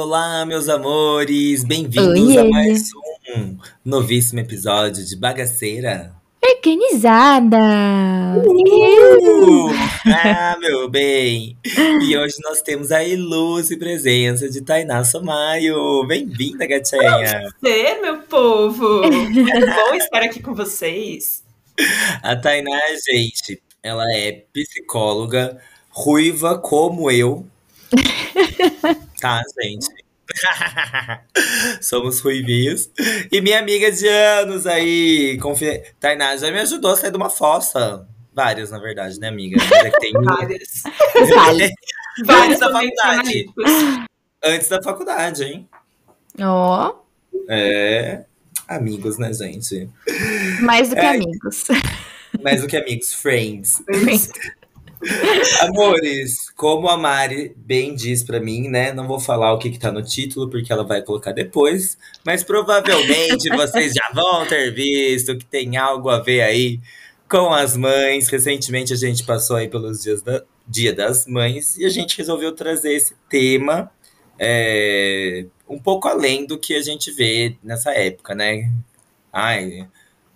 Olá, meus amores! Bem-vindos a mais um novíssimo episódio de Bagaceira. Organizada. Uh! Ah, meu bem! E hoje nós temos a ilustre presença de Tainá Somaio. Bem-vinda, gatinha! Ser, meu povo! É bom estar aqui com vocês. A Tainá, gente, ela é psicóloga, ruiva como eu. Tá, gente? Somos ruivinhos. E minha amiga de anos aí. Confi... Tainá já me ajudou a sair de uma fossa. Várias, na verdade, né, amiga? É que tem Várias. Detalhe. Vários da faculdade. Antes da faculdade, hein? Ó, É. Amigos, né, gente? mais do que É. amigos. Mais do que amigos, friends. Amores, como a Mari bem diz pra mim, né? Não vou falar o que, que tá no título, porque ela vai colocar depois. Mas provavelmente vocês já vão ter visto que tem algo a ver aí com as mães. Recentemente a gente passou aí pelos dias da Dia das Mães e a gente resolveu trazer esse tema é, um pouco além do que a gente vê nessa época, né? Ai,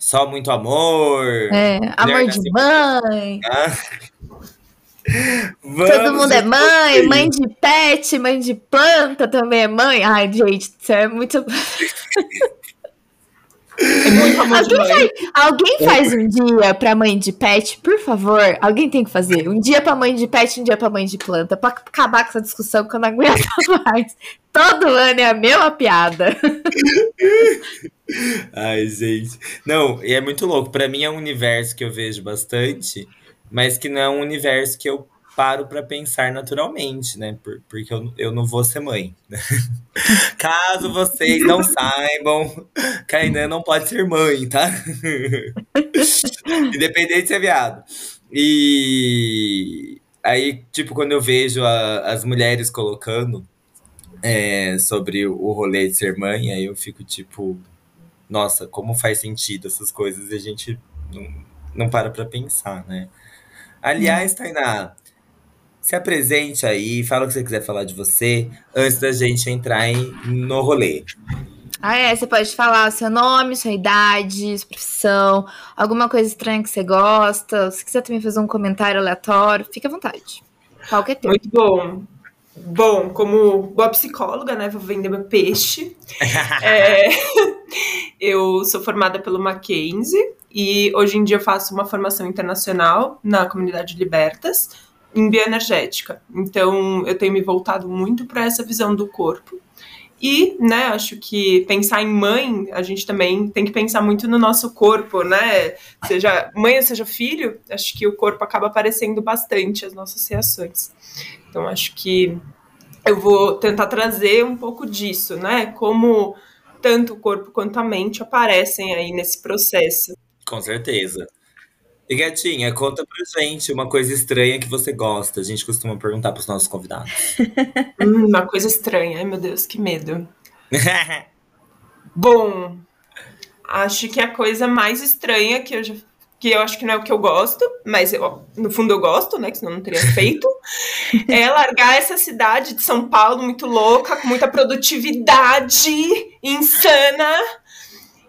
só muito amor. É, amor de mãe. Ah. Todo mundo é mãe, mãe de pet, mãe de planta também é mãe. Ai, gente, isso é muito. É muito amor Alguém mãe. Alguém faz um dia pra mãe de pet, por favor? Alguém tem que fazer. Um dia pra mãe de pet, um dia pra mãe de planta. Pra acabar com essa discussão que eu não aguento mais. Todo ano é a mesma piada. Ai, gente. Não, e é muito louco. Pra mim é um universo que eu vejo bastante, mas que não é um universo que eu paro pra pensar naturalmente, né? Por- porque eu, eu não vou ser mãe. Caso vocês não saibam, Kainan não pode ser mãe, tá? Independente de ser viado. E aí, tipo, quando eu vejo a- as mulheres colocando é, sobre o rolê de ser mãe, aí eu fico tipo, nossa, como faz sentido essas coisas e a gente não, não para pra pensar, né? Aliás, Tainá, se apresente aí, fala o que você quiser falar de você, antes da gente entrar em, no rolê. Ah, é, você pode falar o seu nome, sua idade, sua profissão, alguma coisa estranha que você gosta. Se quiser também fazer um comentário aleatório, fica à vontade. Qual que é teu? Muito bom. Bom, como boa psicóloga, né? Vou vender meu peixe. É, eu sou formada pelo Mackenzie e hoje em dia eu faço uma formação internacional na comunidade Libertas em bioenergética. Então eu tenho me voltado muito para essa visão do corpo. E, né, acho que pensar em mãe, a gente também tem que pensar muito no nosso corpo, né? Seja mãe ou seja filho, acho que o corpo acaba aparecendo bastante as nossas reações. Então acho que eu vou tentar trazer um pouco disso, né? Como tanto o corpo quanto a mente aparecem aí nesse processo. Com certeza. E gatinha, conta pra gente uma coisa estranha que você gosta. A gente costuma perguntar pros nossos convidados. Hum, uma coisa estranha, ai meu Deus, que medo. Bom, acho que a coisa mais estranha que eu já que eu acho que não é o que eu gosto, mas eu, no fundo eu gosto, né? Que senão eu não teria feito. é largar essa cidade de São Paulo muito louca, com muita produtividade insana,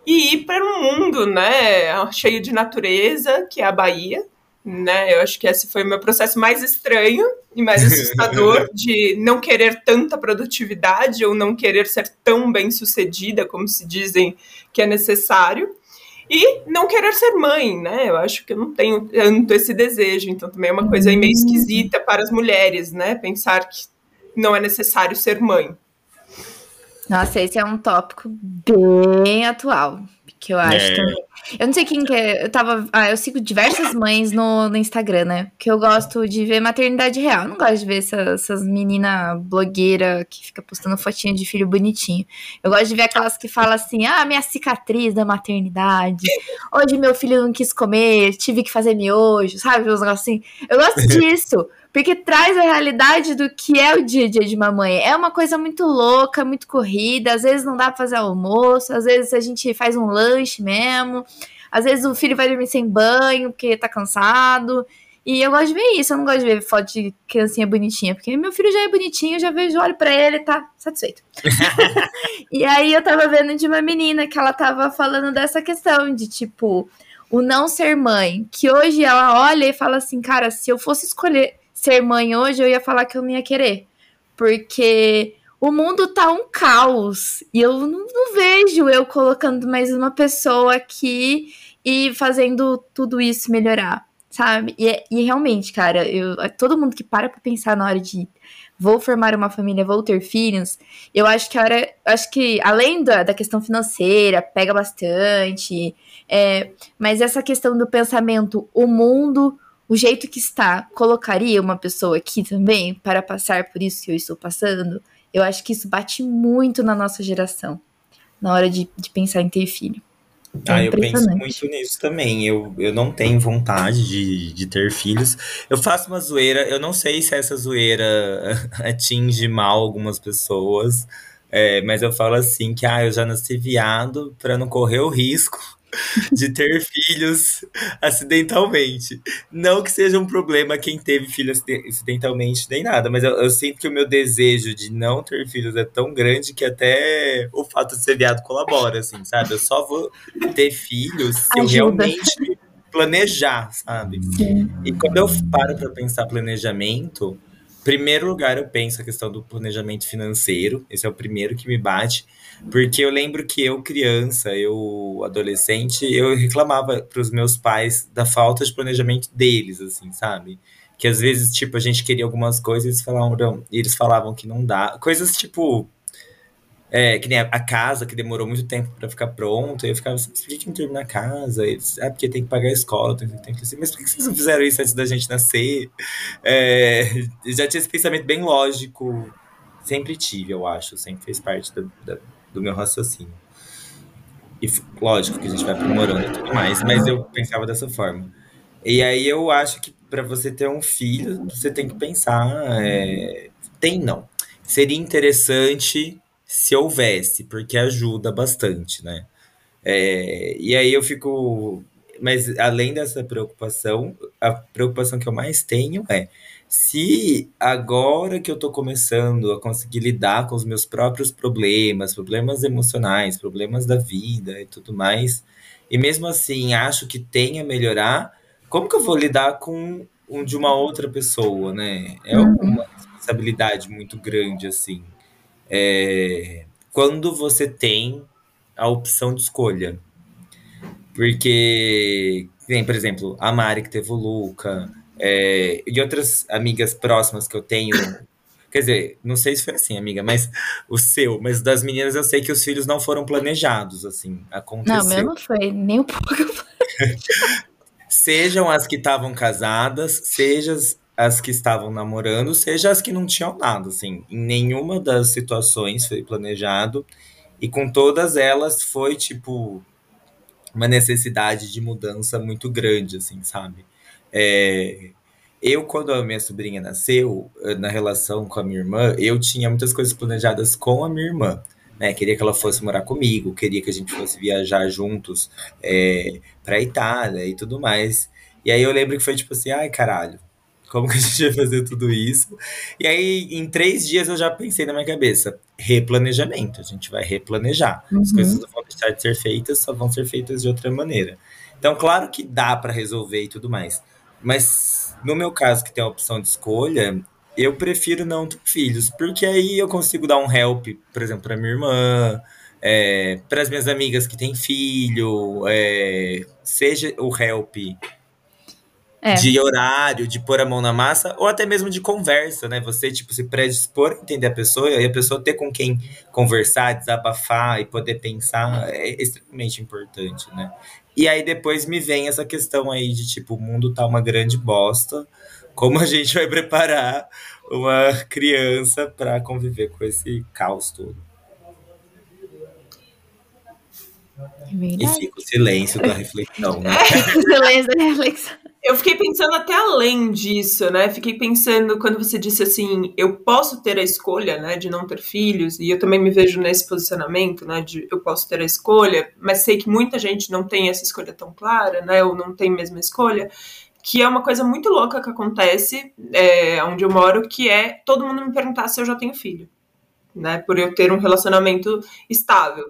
e ir para um mundo, né? Cheio de natureza, que é a Bahia. Né? Eu acho que esse foi o meu processo mais estranho e mais assustador de não querer tanta produtividade ou não querer ser tão bem sucedida como se dizem que é necessário. E não querer ser mãe, né? Eu acho que eu não tenho tanto esse desejo, então também é uma coisa meio esquisita para as mulheres, né? Pensar que não é necessário ser mãe. Nossa, esse é um tópico bem atual. Que eu acho é. também. Eu não sei quem que é. Eu tava. Ah, eu sigo diversas mães no, no Instagram, né? Que eu gosto de ver maternidade real. Eu não gosto de ver essa, essas meninas blogueiras que fica postando fotinha de filho bonitinho. Eu gosto de ver aquelas que falam assim: ah, minha cicatriz da maternidade. Hoje meu filho não quis comer, tive que fazer miojo, sabe? Uns negócios assim. Eu gosto disso. Porque traz a realidade do que é o dia a dia de uma mãe. É uma coisa muito louca, muito corrida. Às vezes não dá pra fazer almoço, às vezes a gente faz um lanche mesmo. Às vezes o filho vai dormir sem banho porque tá cansado. E eu gosto de ver isso, eu não gosto de ver foto de criancinha bonitinha, porque meu filho já é bonitinho, eu já vejo, olho pra ele e tá satisfeito. e aí eu tava vendo de uma menina que ela tava falando dessa questão de tipo, o não ser mãe, que hoje ela olha e fala assim, cara, se eu fosse escolher ser mãe hoje, eu ia falar que eu não ia querer. Porque o mundo tá um caos. E eu não, não vejo eu colocando mais uma pessoa aqui e fazendo tudo isso melhorar, sabe? E, e realmente, cara, eu, todo mundo que para pra pensar na hora de vou formar uma família, vou ter filhos, eu acho que a hora, acho que além da, da questão financeira, pega bastante, é, mas essa questão do pensamento, o mundo o jeito que está colocaria uma pessoa aqui também para passar por isso que eu estou passando? Eu acho que isso bate muito na nossa geração, na hora de, de pensar em ter filho. É ah, eu penso muito nisso também. Eu, eu não tenho vontade de, de ter filhos. Eu faço uma zoeira, eu não sei se essa zoeira atinge mal algumas pessoas, é, mas eu falo assim que ah, eu já nasci viado para não correr o risco de ter filhos acidentalmente. Não que seja um problema quem teve filhos acidentalmente nem nada, mas eu, eu, sinto que o meu desejo de não ter filhos é tão grande que até o fato de ser viado colabora, assim, sabe? Eu só vou ter filhos se Ajuda. eu realmente planejar, sabe? Sim. E quando eu paro para pensar planejamento, primeiro lugar eu penso a questão do planejamento financeiro, esse é o primeiro que me bate. Porque eu lembro que eu, criança, eu adolescente, eu reclamava para os meus pais da falta de planejamento deles, assim, sabe? Que às vezes, tipo, a gente queria algumas coisas e eles falavam, eles falavam que não dá. Coisas tipo. É, que nem a, casa, que demorou muito tempo para ficar pronta. E eu ficava assim, por que, não termina a casa? Eles, ah, porque tem que pagar a escola, tem, tem que assim, mas por que vocês não fizeram isso antes da gente nascer? É, já tinha esse pensamento bem lógico. Sempre tive, eu acho. Sempre fez parte da, da do meu raciocínio. E lógico que a gente vai aprimorando e tudo mais, mas eu pensava dessa forma. E aí eu acho que para você ter um filho, você tem que pensar. É... Tem não. Seria interessante se houvesse, porque ajuda bastante, né? É... E aí eu fico. Mas além dessa preocupação, a preocupação que eu mais tenho é se agora que eu tô começando a conseguir lidar com os meus próprios problemas, problemas emocionais, problemas da vida e tudo mais, e mesmo assim acho que tem a melhorar, como que eu vou lidar com um de uma outra pessoa, né? É uhum. uma responsabilidade muito grande, assim. É, quando você tem a opção de escolha. Porque, tem, por exemplo, a Mari que teve o Luca, é, e outras amigas próximas que eu tenho. Quer dizer, não sei se foi assim, amiga, mas o seu, mas das meninas eu sei que os filhos não foram planejados, assim, aconteceu. Não, meu não foi, nem um pouco. sejam as que estavam casadas, sejam as que estavam namorando, seja as que não tinham nada, assim. Em nenhuma das situações foi planejado. E com todas elas foi, tipo, uma necessidade de mudança muito grande, assim, sabe? É, eu, quando a minha sobrinha nasceu, eh, na relação com a minha irmã, eu tinha muitas coisas planejadas com a minha irmã. Né? Queria que ela fosse morar comigo, queria que a gente fosse viajar juntos é, pra Itália e tudo mais. E aí eu lembro que foi tipo assim, ai caralho, como que a gente vai fazer tudo isso? E aí, em três dias, eu já pensei na minha cabeça: replanejamento. A gente vai replanejar. Uhum. As coisas não vão deixar de ser feitas, só vão ser feitas de outra maneira. Então, claro que dá para resolver e tudo mais. Mas no meu caso, que tem a opção de escolha, eu prefiro não ter filhos, porque aí eu consigo dar um help, por exemplo, para minha irmã, é, para as minhas amigas que têm filho, é, seja o help É. de horário, de pôr a mão na massa, ou até mesmo de conversa, né? Você, tipo, se predispor a entender a pessoa e a pessoa ter com quem conversar, desabafar e poder pensar é extremamente importante, né? E aí depois me vem essa questão aí de, tipo, o mundo tá uma grande bosta, como a gente vai preparar uma criança para conviver com esse caos todo? É E fica o silêncio da reflexão, né? Silêncio da reflexão. Eu fiquei pensando até além disso, né? Fiquei pensando quando você disse assim, eu posso ter a escolha, né, de não ter filhos, e eu também me vejo nesse posicionamento, né, de eu posso ter a escolha, mas sei que muita gente não tem essa escolha tão clara, né, ou não tem mesmo a escolha, que é uma coisa muito louca que acontece é, onde eu moro, que é todo mundo me perguntar se eu já tenho filho, né, por eu ter um relacionamento estável.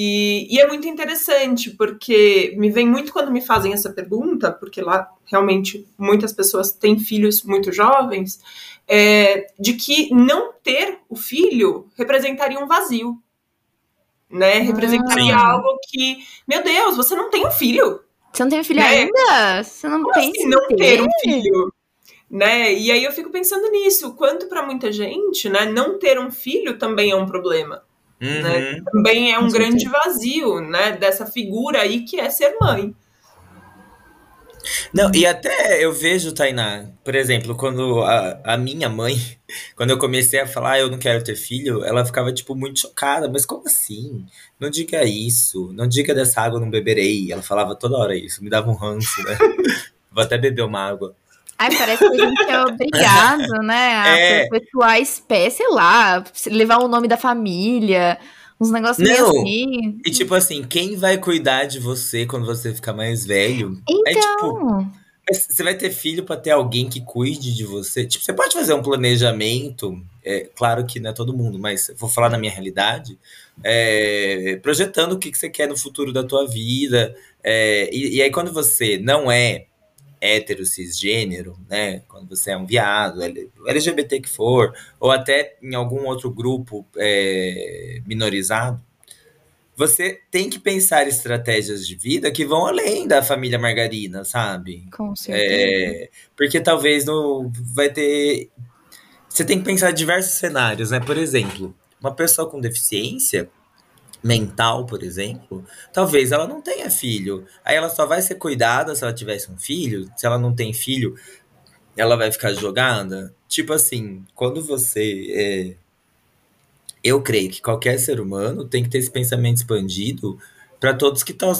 E, e, é muito interessante, porque me vem muito quando me fazem essa pergunta, porque lá realmente muitas pessoas têm filhos muito jovens, é, de que não ter o filho representaria um vazio. Né? Representaria Sim. algo que, meu Deus, você não tem um filho. Você não tem filho É. ainda? Você não Como pensa assim não ter um ter? filho? Né? E aí eu fico pensando nisso, quanto para muita gente, né, não ter um filho também é um problema. Uhum. Também é um grande vazio, né, dessa figura aí que é ser mãe. Não, e até eu vejo, Tainá, por exemplo, quando a, a minha mãe, quando eu comecei a falar "Ah, eu não quero ter filho, ela ficava, tipo, muito chocada. Mas como assim? Não diga isso. Não diga dessa água, eu não beberei. Ela falava toda hora isso, me dava um ranço, né? Vou até beber uma água. Ai, parece que a gente é obrigado, né, a É. perpetuar a espécie, sei lá, levar o nome da família, uns negócios Não. assim. E tipo assim, quem vai cuidar de você quando você ficar mais velho? É tipo, Então, Mas Você vai ter filho pra ter alguém que cuide de você? Tipo, você pode fazer um planejamento, é, claro que não é todo mundo, mas vou falar na minha realidade, é, projetando o que, que você quer no futuro da tua vida. é, e, e aí, quando você não é hétero, cisgênero, né? Quando você é um viado, LGBT que for, ou até em algum outro grupo é, minorizado, você tem que pensar estratégias de vida que vão além da família margarina, sabe? com certeza. É, porque talvez não vai ter. Você tem que pensar em diversos cenários, né? Por exemplo, uma pessoa com deficiência mental, por exemplo, talvez ela não tenha filho. Aí ela só vai ser cuidada se ela tivesse um filho. Se ela não tem filho, ela vai ficar jogada. Tipo assim, quando você. é, Eu creio que qualquer ser humano tem que ter esse pensamento expandido para todos que estão.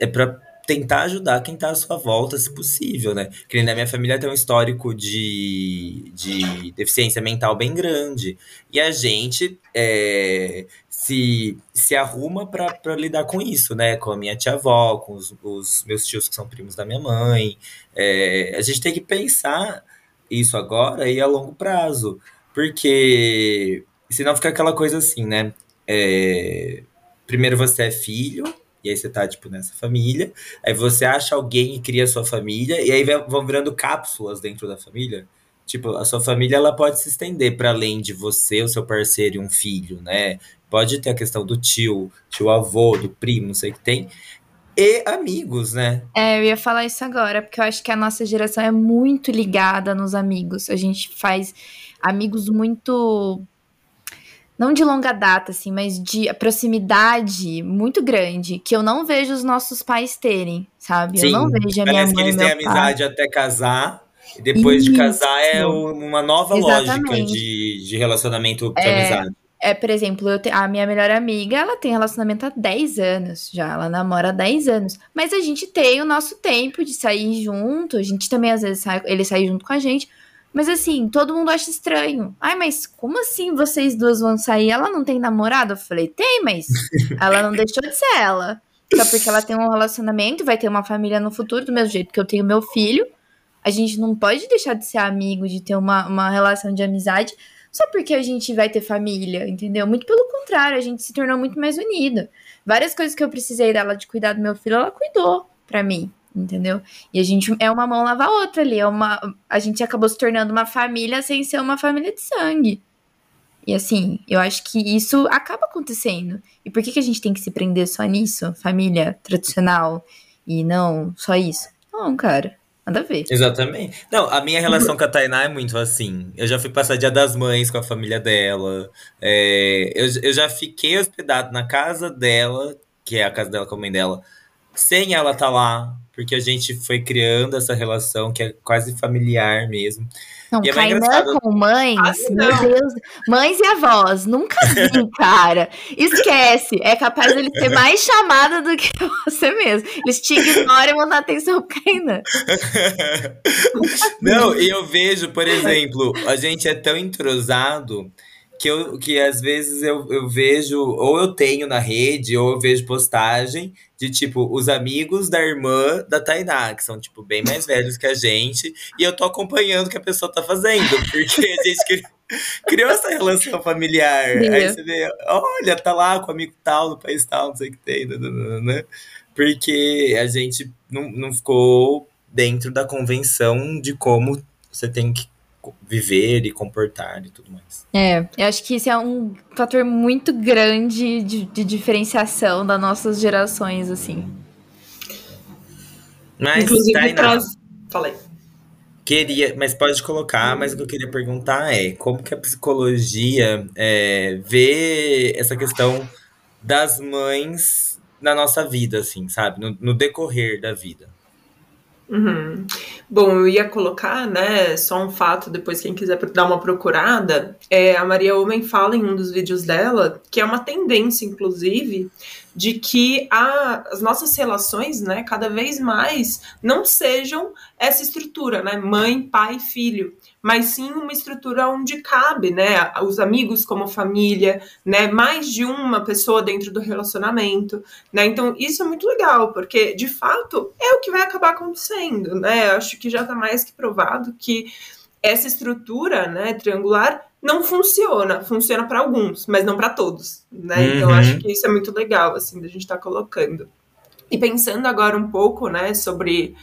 É para tentar ajudar quem tá à sua volta, se possível, né? Que na minha família tem um histórico de, de deficiência mental bem grande. E a gente é, se, se arruma pra lidar com isso, né? Com a minha tia-avó, com os, os meus tios que são primos da minha mãe. É, a gente tem que pensar isso agora e a longo prazo. Porque senão fica aquela coisa assim, né? É, primeiro você é filho, e aí você tá, tipo, nessa família. Aí você acha alguém e cria a sua família, e aí vão virando cápsulas dentro da família. Tipo, a sua família ela pode se estender para além de você, o seu parceiro e um filho, né? Pode ter a questão do tio, tio avô, do primo, não sei o que tem. E amigos, né? É, eu ia falar isso agora, porque eu acho que a nossa geração é muito ligada nos amigos. A gente faz amigos muito. Não de longa data, assim, mas de proximidade muito grande, que eu não vejo os nossos pais terem, sabe? eu não vejo a minha Parece que mãe eles têm pai. amizade até casar. E depois de Isso. casar é uma nova lógica Exatamente. de, de relacionamento de É. amizade. É, por exemplo, eu te- a minha melhor amiga, ela tem relacionamento há 10 anos já, ela namora há 10 anos. Mas a gente tem o nosso tempo de sair junto, a gente também às vezes sai, ele sai junto com a gente. Mas assim, todo mundo acha estranho. Ai, mas como assim vocês duas vão sair? Ela não tem namorado? Eu falei, tem, mas ela não deixou de ser ela. Só porque ela tem um relacionamento, vai ter uma família no futuro, do mesmo jeito que eu tenho meu filho. A gente não pode deixar de ser amigo, de ter uma, uma relação de amizade só porque a gente vai ter família, entendeu? Muito pelo contrário, a gente se tornou muito mais unido. Várias coisas que eu precisei dela de cuidar do meu filho, ela cuidou pra mim, entendeu? E a gente é uma mão lava a outra ali, é uma a gente acabou se tornando uma família sem ser uma família de sangue. E assim, eu acho que isso acaba acontecendo. E por que, que a gente tem que se prender só nisso? Família tradicional e não só isso? Não, cara. Nada a ver. Exatamente. Não, a minha relação com a Tainá é muito assim. Eu já fui passar dia das mães com a família dela. É, eu, eu já fiquei hospedado na casa dela, que é a casa dela com a mãe dela, sem ela estar tá lá. Porque a gente foi criando essa relação que é quase familiar mesmo. Não, E é Kainan com mães, Ah, meu. Deus. Mães e avós, nunca vi, cara. Esquece. É capaz dele ter mais chamada do que você mesmo. Eles te ignoram e atenção pro Kainan. Não, e eu vejo, por exemplo, a gente é tão entrosado que, eu, que às vezes eu, eu vejo, ou eu tenho na rede, ou eu vejo postagem de tipo os amigos da irmã da Tainá, que são tipo bem mais velhos que a gente, e eu tô acompanhando o que a pessoa tá fazendo, porque a gente cri- criou essa relação familiar. Aí você vê, olha, tá lá com o amigo tal, no país tal, não sei o que tem, né? Porque a gente não, não ficou dentro da convenção de como você tem que viver e comportar e tudo mais. É, eu acho que isso é um fator muito grande de, de diferenciação das nossas gerações, assim. Mas, Inclusive, Tainá, traz. Falei. queria, mas pode colocar, mas o que eu queria perguntar é como que a psicologia é, vê essa questão das mães na nossa vida, assim, sabe? No, no decorrer da vida. Uhum. Bom, eu ia colocar, né, só um fato, depois quem quiser dar uma procurada, é, a Maria Homem fala em um dos vídeos dela, que é uma tendência, inclusive, de que a- as nossas relações, né, cada vez mais não sejam essa estrutura, né, mãe, pai, filho, mas sim uma estrutura onde cabe, né, os amigos como família, né, mais de uma pessoa dentro do relacionamento, né? Então, isso é muito legal, porque de fato é o que vai acabar acontecendo, né? Eu acho que já está mais que provado que essa estrutura, né, triangular não funciona, funciona para alguns, mas não para todos, né? Então, Uhum. acho que isso é muito legal assim da gente estar colocando. E pensando agora um pouco, né, sobre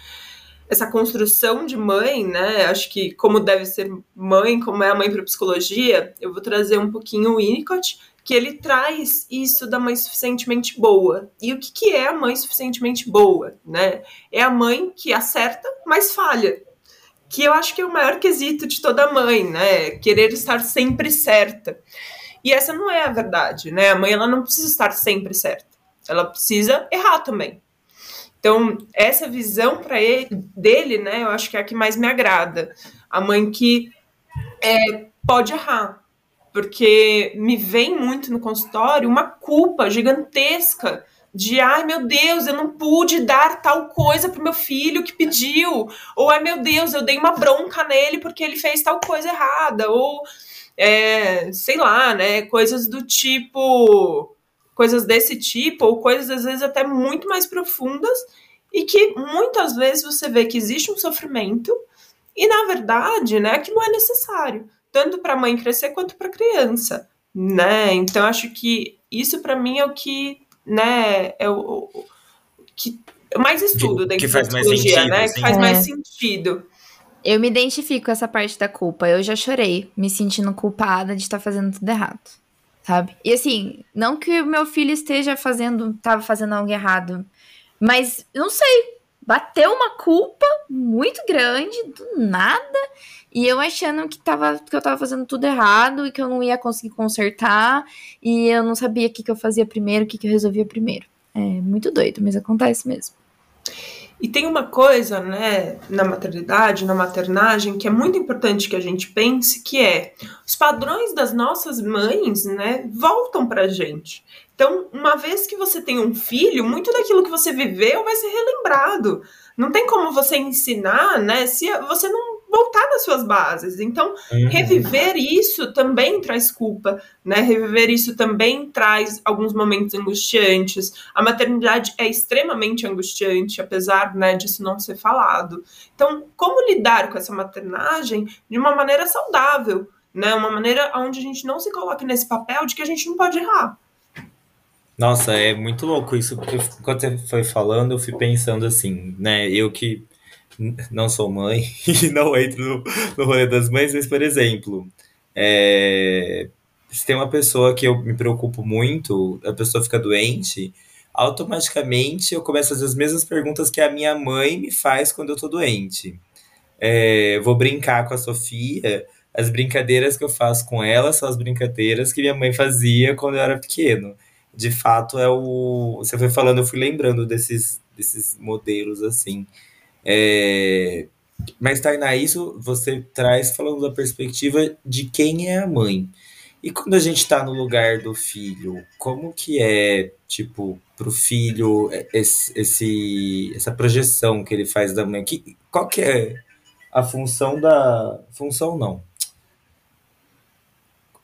essa construção de mãe, né? Acho que como deve ser mãe, como é a mãe para psicologia, eu vou trazer um pouquinho o Winnicott, que ele traz isso da mãe suficientemente boa. E o que, que é a mãe suficientemente boa, né? É a mãe que acerta, mas falha. Que eu acho que é o maior quesito de toda mãe, né? Querer estar sempre certa. E essa não é a verdade, né? A mãe ela não precisa estar sempre certa. Ela precisa errar também. Então, essa visão para ele dele, né, eu acho que é a que mais me agrada. A mãe que é, pode errar, porque me vem muito no consultório uma culpa gigantesca de ai meu Deus, eu não pude dar tal coisa pro meu filho que pediu, ou ai meu Deus, eu dei uma bronca nele porque ele fez tal coisa errada, ou é, sei lá, né, coisas do tipo, coisas desse tipo, ou coisas às vezes até muito mais profundas e que muitas vezes você vê que existe um sofrimento e na verdade, né, aquilo é necessário, tanto para a mãe crescer quanto para a criança, né? Então acho que isso para mim é o que, né, é o, o que mais estudo dentro que da faz mais psicologia, sentido, né? assim. Que faz É. mais sentido. Eu me identifico com essa parte da culpa. Eu já chorei, me sentindo culpada de estar fazendo tudo errado. Sabe? E assim, não que o meu filho esteja fazendo, tava fazendo algo errado, mas não sei, bateu uma culpa muito grande do nada, e eu achando que, tava, que eu tava fazendo tudo errado e que eu não ia conseguir consertar, e eu não sabia o que, que eu fazia primeiro, o que, que eu resolvia primeiro. É muito doido, mas acontece mesmo. E tem uma coisa, né, na maternidade, na maternagem, que é muito importante que a gente pense, que é os padrões das nossas mães, né, voltam pra gente. Então, uma vez que você tem um filho, muito daquilo que você viveu vai ser relembrado. Não tem como você ensinar, né, se você não voltar nas suas bases. Então, Uhum. reviver isso também traz culpa, né? Reviver isso também traz alguns momentos angustiantes. A maternidade é extremamente angustiante, apesar né, disso não ser falado. Então, como lidar com essa maternagem de uma maneira saudável, né? Uma maneira onde a gente não se coloque nesse papel de que a gente não pode errar. Nossa, é muito louco isso, porque quando você foi falando, eu fui pensando assim, né? Eu que não sou mãe e não entro no, no rolê das mães, mas, por exemplo, é, se tem uma pessoa que eu me preocupo muito, a pessoa fica doente, automaticamente eu começo a fazer as mesmas perguntas que a minha mãe me faz quando eu tô doente. É, vou brincar com a Sofia. As brincadeiras que eu faço com ela são as brincadeiras que minha mãe fazia quando eu era pequeno. De fato, é o. Você foi falando, eu fui lembrando desses, desses modelos assim. É... Mas, Tainá, isso você traz falando da perspectiva de quem é a mãe. E quando a gente está no lugar do filho, como que é, tipo, pro filho esse, esse, essa projeção que ele faz da mãe? Que, qual que é a função da... Função não.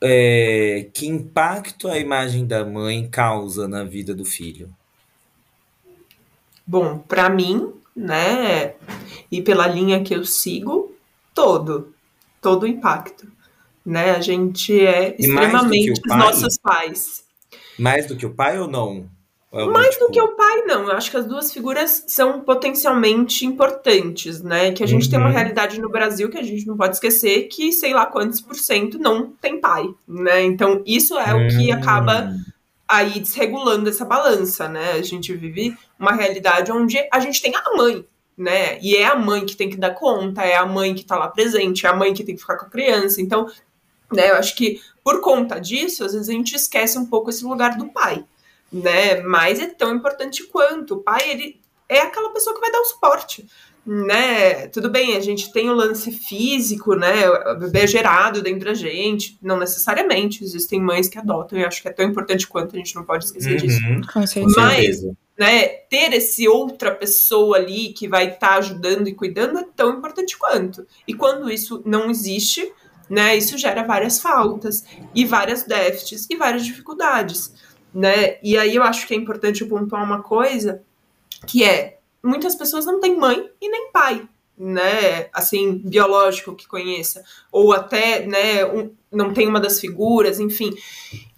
É, que impacto a imagem da mãe causa na vida do filho? Bom, para mim, né, e pela linha que eu sigo, todo, todo o impacto, né? A gente é extremamente os nossos pais. Mais do que o pai ou não? É mais tipo... do que o pai, não. Eu acho que as duas figuras são potencialmente importantes, né? Que a gente uhum. tem uma uhum. realidade no Brasil que a gente não pode esquecer que sei lá quantos por cento não tem pai, né? Então isso é uhum. o que acaba hum aí desregulando essa balança, né? A gente vive uma realidade onde a gente tem a mãe, né? E é a mãe que tem que dar conta, é a mãe que tá lá presente, é a mãe que tem que ficar com a criança. Então, né, eu acho que por conta disso, às vezes a gente esquece um pouco esse lugar do pai, né? Mas é tão importante quanto. O pai, ele é aquela pessoa que vai dar o suporte né? Tudo bem, a gente tem o lance físico, né? O bebê é gerado dentro da gente, não necessariamente. Existem mães que adotam, e acho que é tão importante quanto a gente não pode esquecer uhum, disso. Com certeza. Mas, né, ter esse outra pessoa ali que vai estar tá ajudando e cuidando é tão importante quanto. E quando isso não existe, né, isso gera várias faltas e várias déficits e várias dificuldades, né? E aí eu acho que é importante pontuar uma coisa que é muitas pessoas não têm mãe e nem pai, né, assim, biológico que conheça, ou até, né, um, não tem uma das figuras, enfim.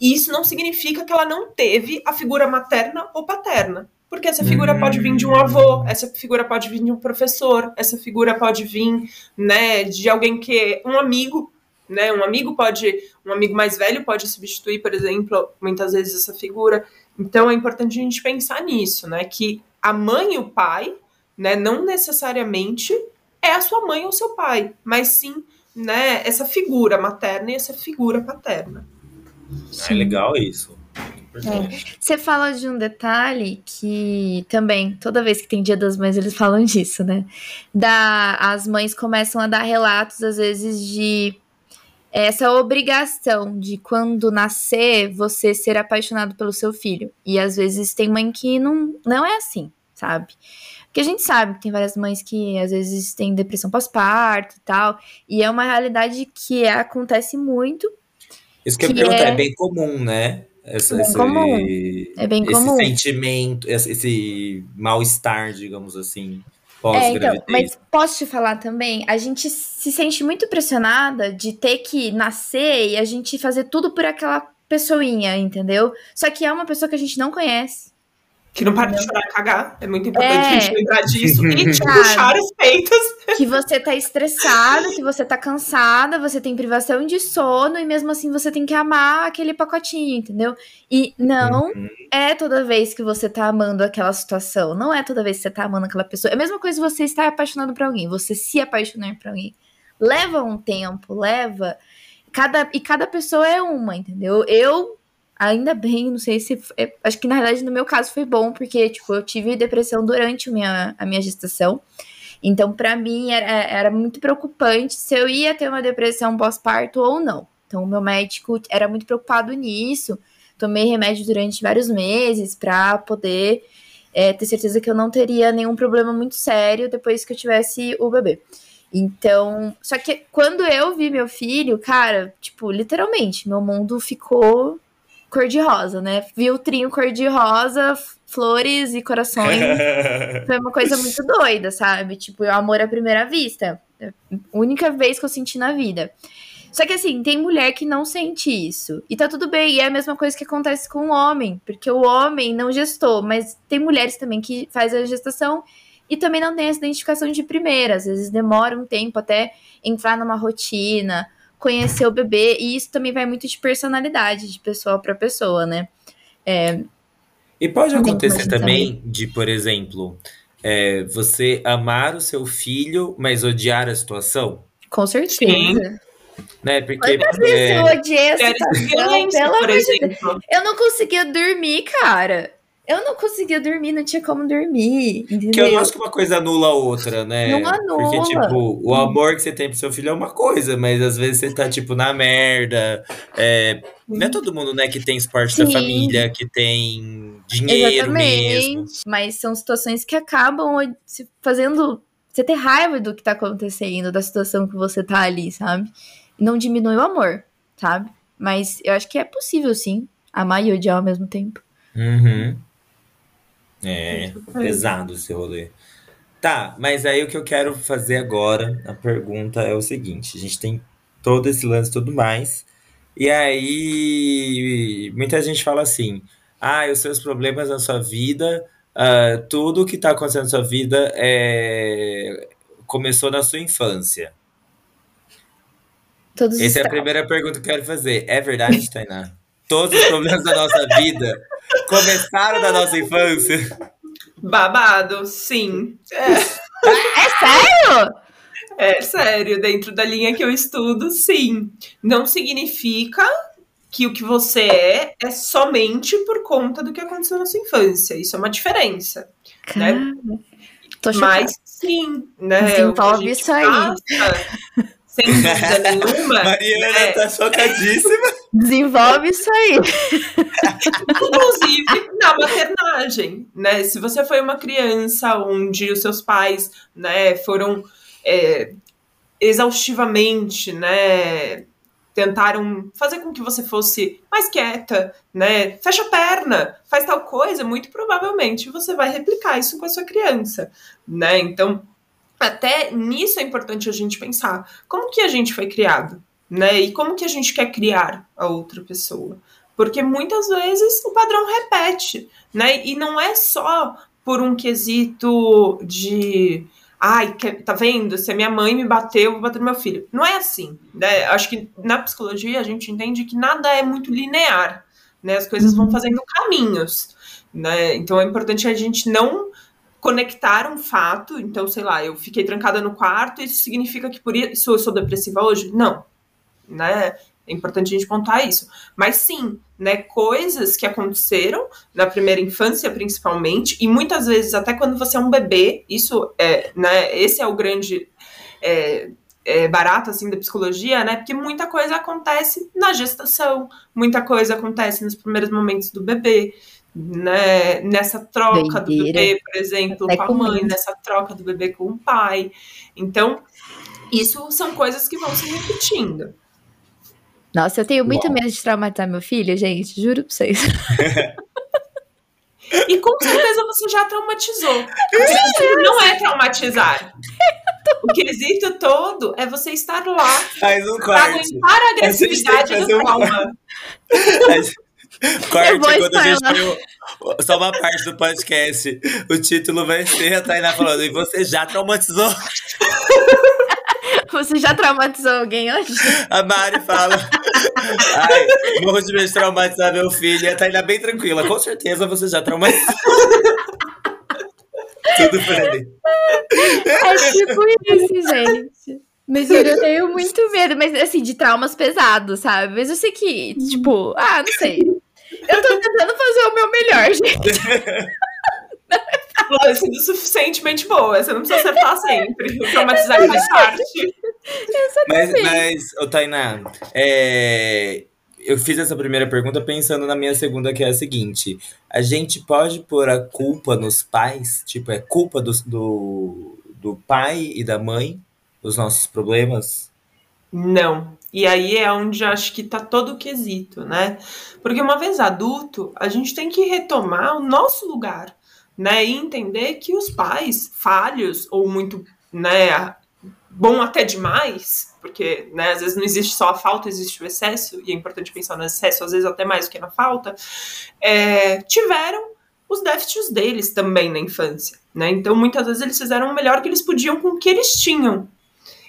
E isso não significa que ela não teve a figura materna ou paterna. Porque essa figura pode vir de um avô, essa figura pode vir de um professor, essa figura pode vir, né, de alguém que é um amigo, né, um amigo pode, um amigo mais velho pode substituir, por exemplo, muitas vezes essa figura. Então é importante a gente pensar nisso, né, que a mãe e o pai, né, não necessariamente é a sua mãe ou seu pai, mas sim, né, essa figura materna e essa figura paterna. É legal isso. É. Você fala de um detalhe que também, toda vez que tem Dia das Mães, eles falam disso, né? Da, as mães começam a dar relatos, às vezes, de essa obrigação de quando nascer você ser apaixonado pelo seu filho. E às vezes tem mãe que não, não é assim, sabe? Porque a gente sabe que tem várias mães que às vezes têm depressão pós-parto e tal. E é uma realidade que acontece muito. Isso que, que eu ia perguntar, é... é bem comum, né? Esse, bem esse, comum. É bem esse comum. sentimento, esse, esse mal-estar, digamos assim. É, então, mas posso te falar também, a gente se sente muito pressionada de ter que nascer e a gente fazer tudo por aquela pessoinha, entendeu? Só que é uma pessoa que a gente não conhece. Que não para de chorar e cagar. É muito importante é. a gente lembrar disso. E tipo, puxar os peitos. Que você tá estressada, que você tá cansada, você tem privação de sono e mesmo assim você tem que amar aquele pacotinho, entendeu? E não uhum. é toda vez que você tá amando aquela situação. Não é toda vez que você tá amando aquela pessoa. É a mesma coisa você estar apaixonado por alguém, você se apaixonar por alguém. Leva um tempo, leva. Cada, e cada pessoa é uma, entendeu? Eu Ainda bem, não sei se. É, acho que na verdade no meu caso foi bom, porque, tipo, eu tive depressão durante a minha, a minha gestação. Então, para mim, era, era muito preocupante se eu ia ter uma depressão pós-parto ou não. Então, o meu médico era muito preocupado nisso. Tomei remédio durante vários meses para poder é, ter certeza que eu não teria nenhum problema muito sério depois que eu tivesse o bebê. Então, só que quando eu vi meu filho, cara, tipo, literalmente, meu mundo ficou cor-de-rosa, né? Vi o trinho cor-de-rosa, flores e corações. Foi uma coisa muito doida, sabe? Tipo, amor à primeira vista. Única vez que eu senti na vida. Só que assim, tem mulher que não sente isso. E tá tudo bem, e é a mesma coisa que acontece com o homem, porque o homem não gestou, mas tem mulheres também que faz a gestação e também não tem essa identificação de primeira, às vezes demora um tempo até entrar numa rotina conhecer o bebê, e isso também vai muito de personalidade, de pessoa para pessoa, né? É, E pode acontecer também de, por exemplo, é, você amar o seu filho, mas odiar a situação, Com certeza. né? Porque Quantas vezes é, eu odiei a Mulheres de situação, pelo amor de Deus. Eu não conseguia dormir, cara. Eu não conseguia dormir, não tinha como dormir, que eu entendeu? não acho que uma coisa anula a outra, né? Não anula. Porque, tipo, o amor que você tem pro seu filho é uma coisa, mas às vezes você tá, tipo, na merda. É, não é todo mundo, né, que tem esporte da Sim. família, que tem dinheiro mesmo. Exatamente. Mas são situações que acabam se fazendo você ter raiva do que tá acontecendo, da situação que você tá ali, sabe? Não diminui o amor, sabe? Mas eu acho que é possível, sim, amar e odiar ao mesmo tempo. Uhum. É, pesado esse rolê. Tá, mas aí o que eu quero fazer agora, a pergunta é o seguinte: a gente tem todo esse lance e tudo mais, e aí muita gente fala assim: ah, os seus problemas na sua vida, ah, tudo que tá acontecendo na sua vida é... começou na sua infância. Todos os Essa é a primeira pergunta que eu quero fazer. É verdade, Tainá? Todos os problemas da nossa vida começaram na nossa infância? Babado, sim. É, É sério? é sério, dentro da linha que eu estudo, sim. Não significa que o que você é é somente por conta do que aconteceu na sua infância. Isso é uma diferença. Cara, tô chocada. Mas sim, né? Desenvolve isso aí. passa, sem dúvida nenhuma. Mariana né? tá chocadíssima. Desenvolve isso aí. Inclusive na maternagem, né? Se você foi uma criança onde os seus pais, né, foram é, exaustivamente, né, tentaram fazer com que você fosse mais quieta, né, fecha a perna, faz tal coisa, muito provavelmente você vai replicar isso com a sua criança, né? Então, até nisso é importante a gente pensar como que a gente foi criado, né? E como que a gente quer criar a outra pessoa. Porque muitas vezes o padrão repete, né? E não é só por um quesito de. Ai, tá vendo? Se a minha mãe me bateu, eu vou bater no meu filho. Não é assim, né? Acho que na psicologia a gente entende que nada é muito linear, né? As coisas vão fazendo caminhos, né? Então é importante a gente não conectar um fato. Então, sei lá, eu fiquei trancada no quarto, isso significa que por isso eu sou depressiva hoje? Não, né? É importante a gente pontuar isso. Mas sim, né, coisas que aconteceram na primeira infância, principalmente, e muitas vezes até quando você é um bebê, isso é, né, esse é o grande é, é, barato assim da psicologia, né? Porque muita coisa acontece na gestação, muita coisa acontece nos primeiros momentos do bebê, né? Nessa troca do Doideira. bebê, por exemplo, Até com a mãe, nessa troca do bebê com o pai. Então, isso são coisas que vão se repetindo. Nossa, eu tenho muito Uau. medo de traumatizar meu filho, gente. Juro pra vocês. E com certeza você já traumatizou. O quesito não é traumatizar. O quesito todo é você estar lá Faz um para corte. aguentar a agressividade do um trauma. Corte Eu vou quando a gente põe só uma parte do podcast. O título vai ser a Tainá falando, e você já traumatizou? Você já traumatizou alguém hoje? A Mari fala. Ai, morro de medo de traumatizar meu filho. E a Tainá bem tranquila. Com certeza você já traumatizou. Tudo ele. É tipo isso, gente. Mas eu tenho muito medo, mas assim, de traumas pesados, sabe? Mas eu sei que, tipo, ah, não sei. Eu tô tentando fazer o meu melhor, gente. Ela é sendo suficientemente boa. Você não precisa acertar sempre. O traumatizar faz parte. Mas, mas ô, Tainá, é, eu fiz essa primeira pergunta pensando na minha segunda, que é a seguinte: a gente pode pôr a culpa nos pais? Tipo, é culpa do, do, do pai e da mãe os nossos problemas? Não. E aí é onde acho que tá todo o quesito, né? Porque uma vez adulto, a gente tem que retomar o nosso lugar, né? E entender que os pais falhos ou muito, né, bom até demais, porque, né, às vezes não existe só a falta, existe o excesso, e é importante pensar no excesso, às vezes até mais do que na falta, é, tiveram os déficits deles também na infância, né? Então, muitas vezes eles fizeram o melhor que eles podiam com o que eles tinham.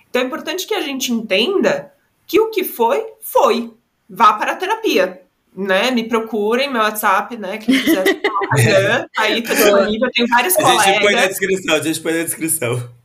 Então, é importante que a gente entenda que o que foi, foi. Vá para a terapia, né, me procurem, meu WhatsApp, né, quem quiser aí tá disponível, tem vários a colegas. A gente põe na descrição, a gente põe na descrição.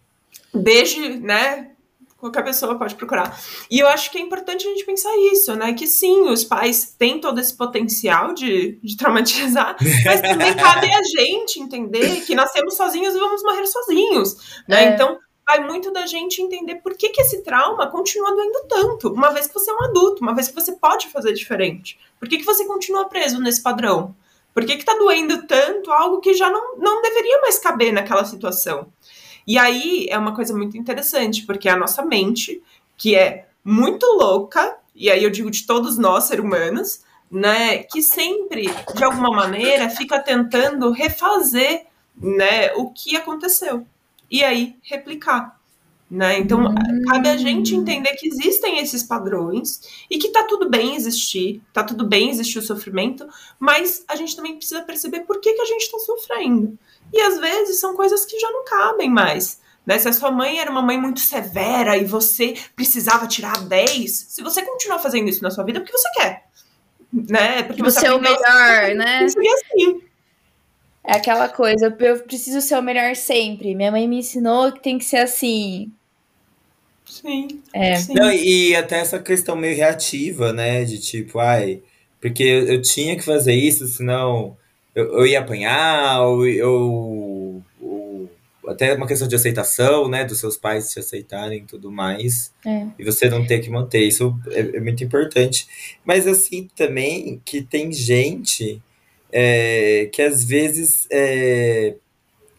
Desde, né, qualquer pessoa pode procurar. E eu acho que é importante a gente pensar isso, né? Que sim, os pais têm todo esse potencial de, de traumatizar, mas também cabe a gente entender que nascemos sozinhos e vamos morrer sozinhos, né? É. Então, vai muito da gente entender por que, que esse trauma continua doendo tanto, uma vez que você é um adulto, uma vez que você pode fazer diferente. Por que, que você continua preso nesse padrão? Por que, que tá doendo tanto algo que já não, não deveria mais caber naquela situação? E aí é uma coisa muito interessante, porque a nossa mente, que é muito louca, e aí eu digo de todos nós, seres humanos, né, que sempre, de alguma maneira, fica tentando refazer né, o que aconteceu. E aí replicar. Né? Então, hum. cabe a gente entender que existem esses padrões e que tá tudo bem existir, tá tudo bem existir o sofrimento, mas a gente também precisa perceber por que, que a gente está sofrendo. E às vezes são coisas que já não cabem mais. Né? Se a sua mãe era uma mãe muito severa e você precisava tirar 10, se você continuar fazendo isso na sua vida, é porque você quer. Né? Porque você, você é o melhor, né? Assim. É aquela coisa, eu preciso ser o melhor sempre. Minha mãe me ensinou que tem que ser assim. Sim. É. Sim. Não, e até essa questão meio reativa, né? De tipo, ai, porque eu tinha que fazer isso, senão eu, eu ia apanhar, ou eu. Ou, até uma questão de aceitação, né? Dos seus pais te aceitarem e tudo mais. É. E você não ter que manter. Isso é, é muito importante. Mas assim também que tem gente é, que às vezes é,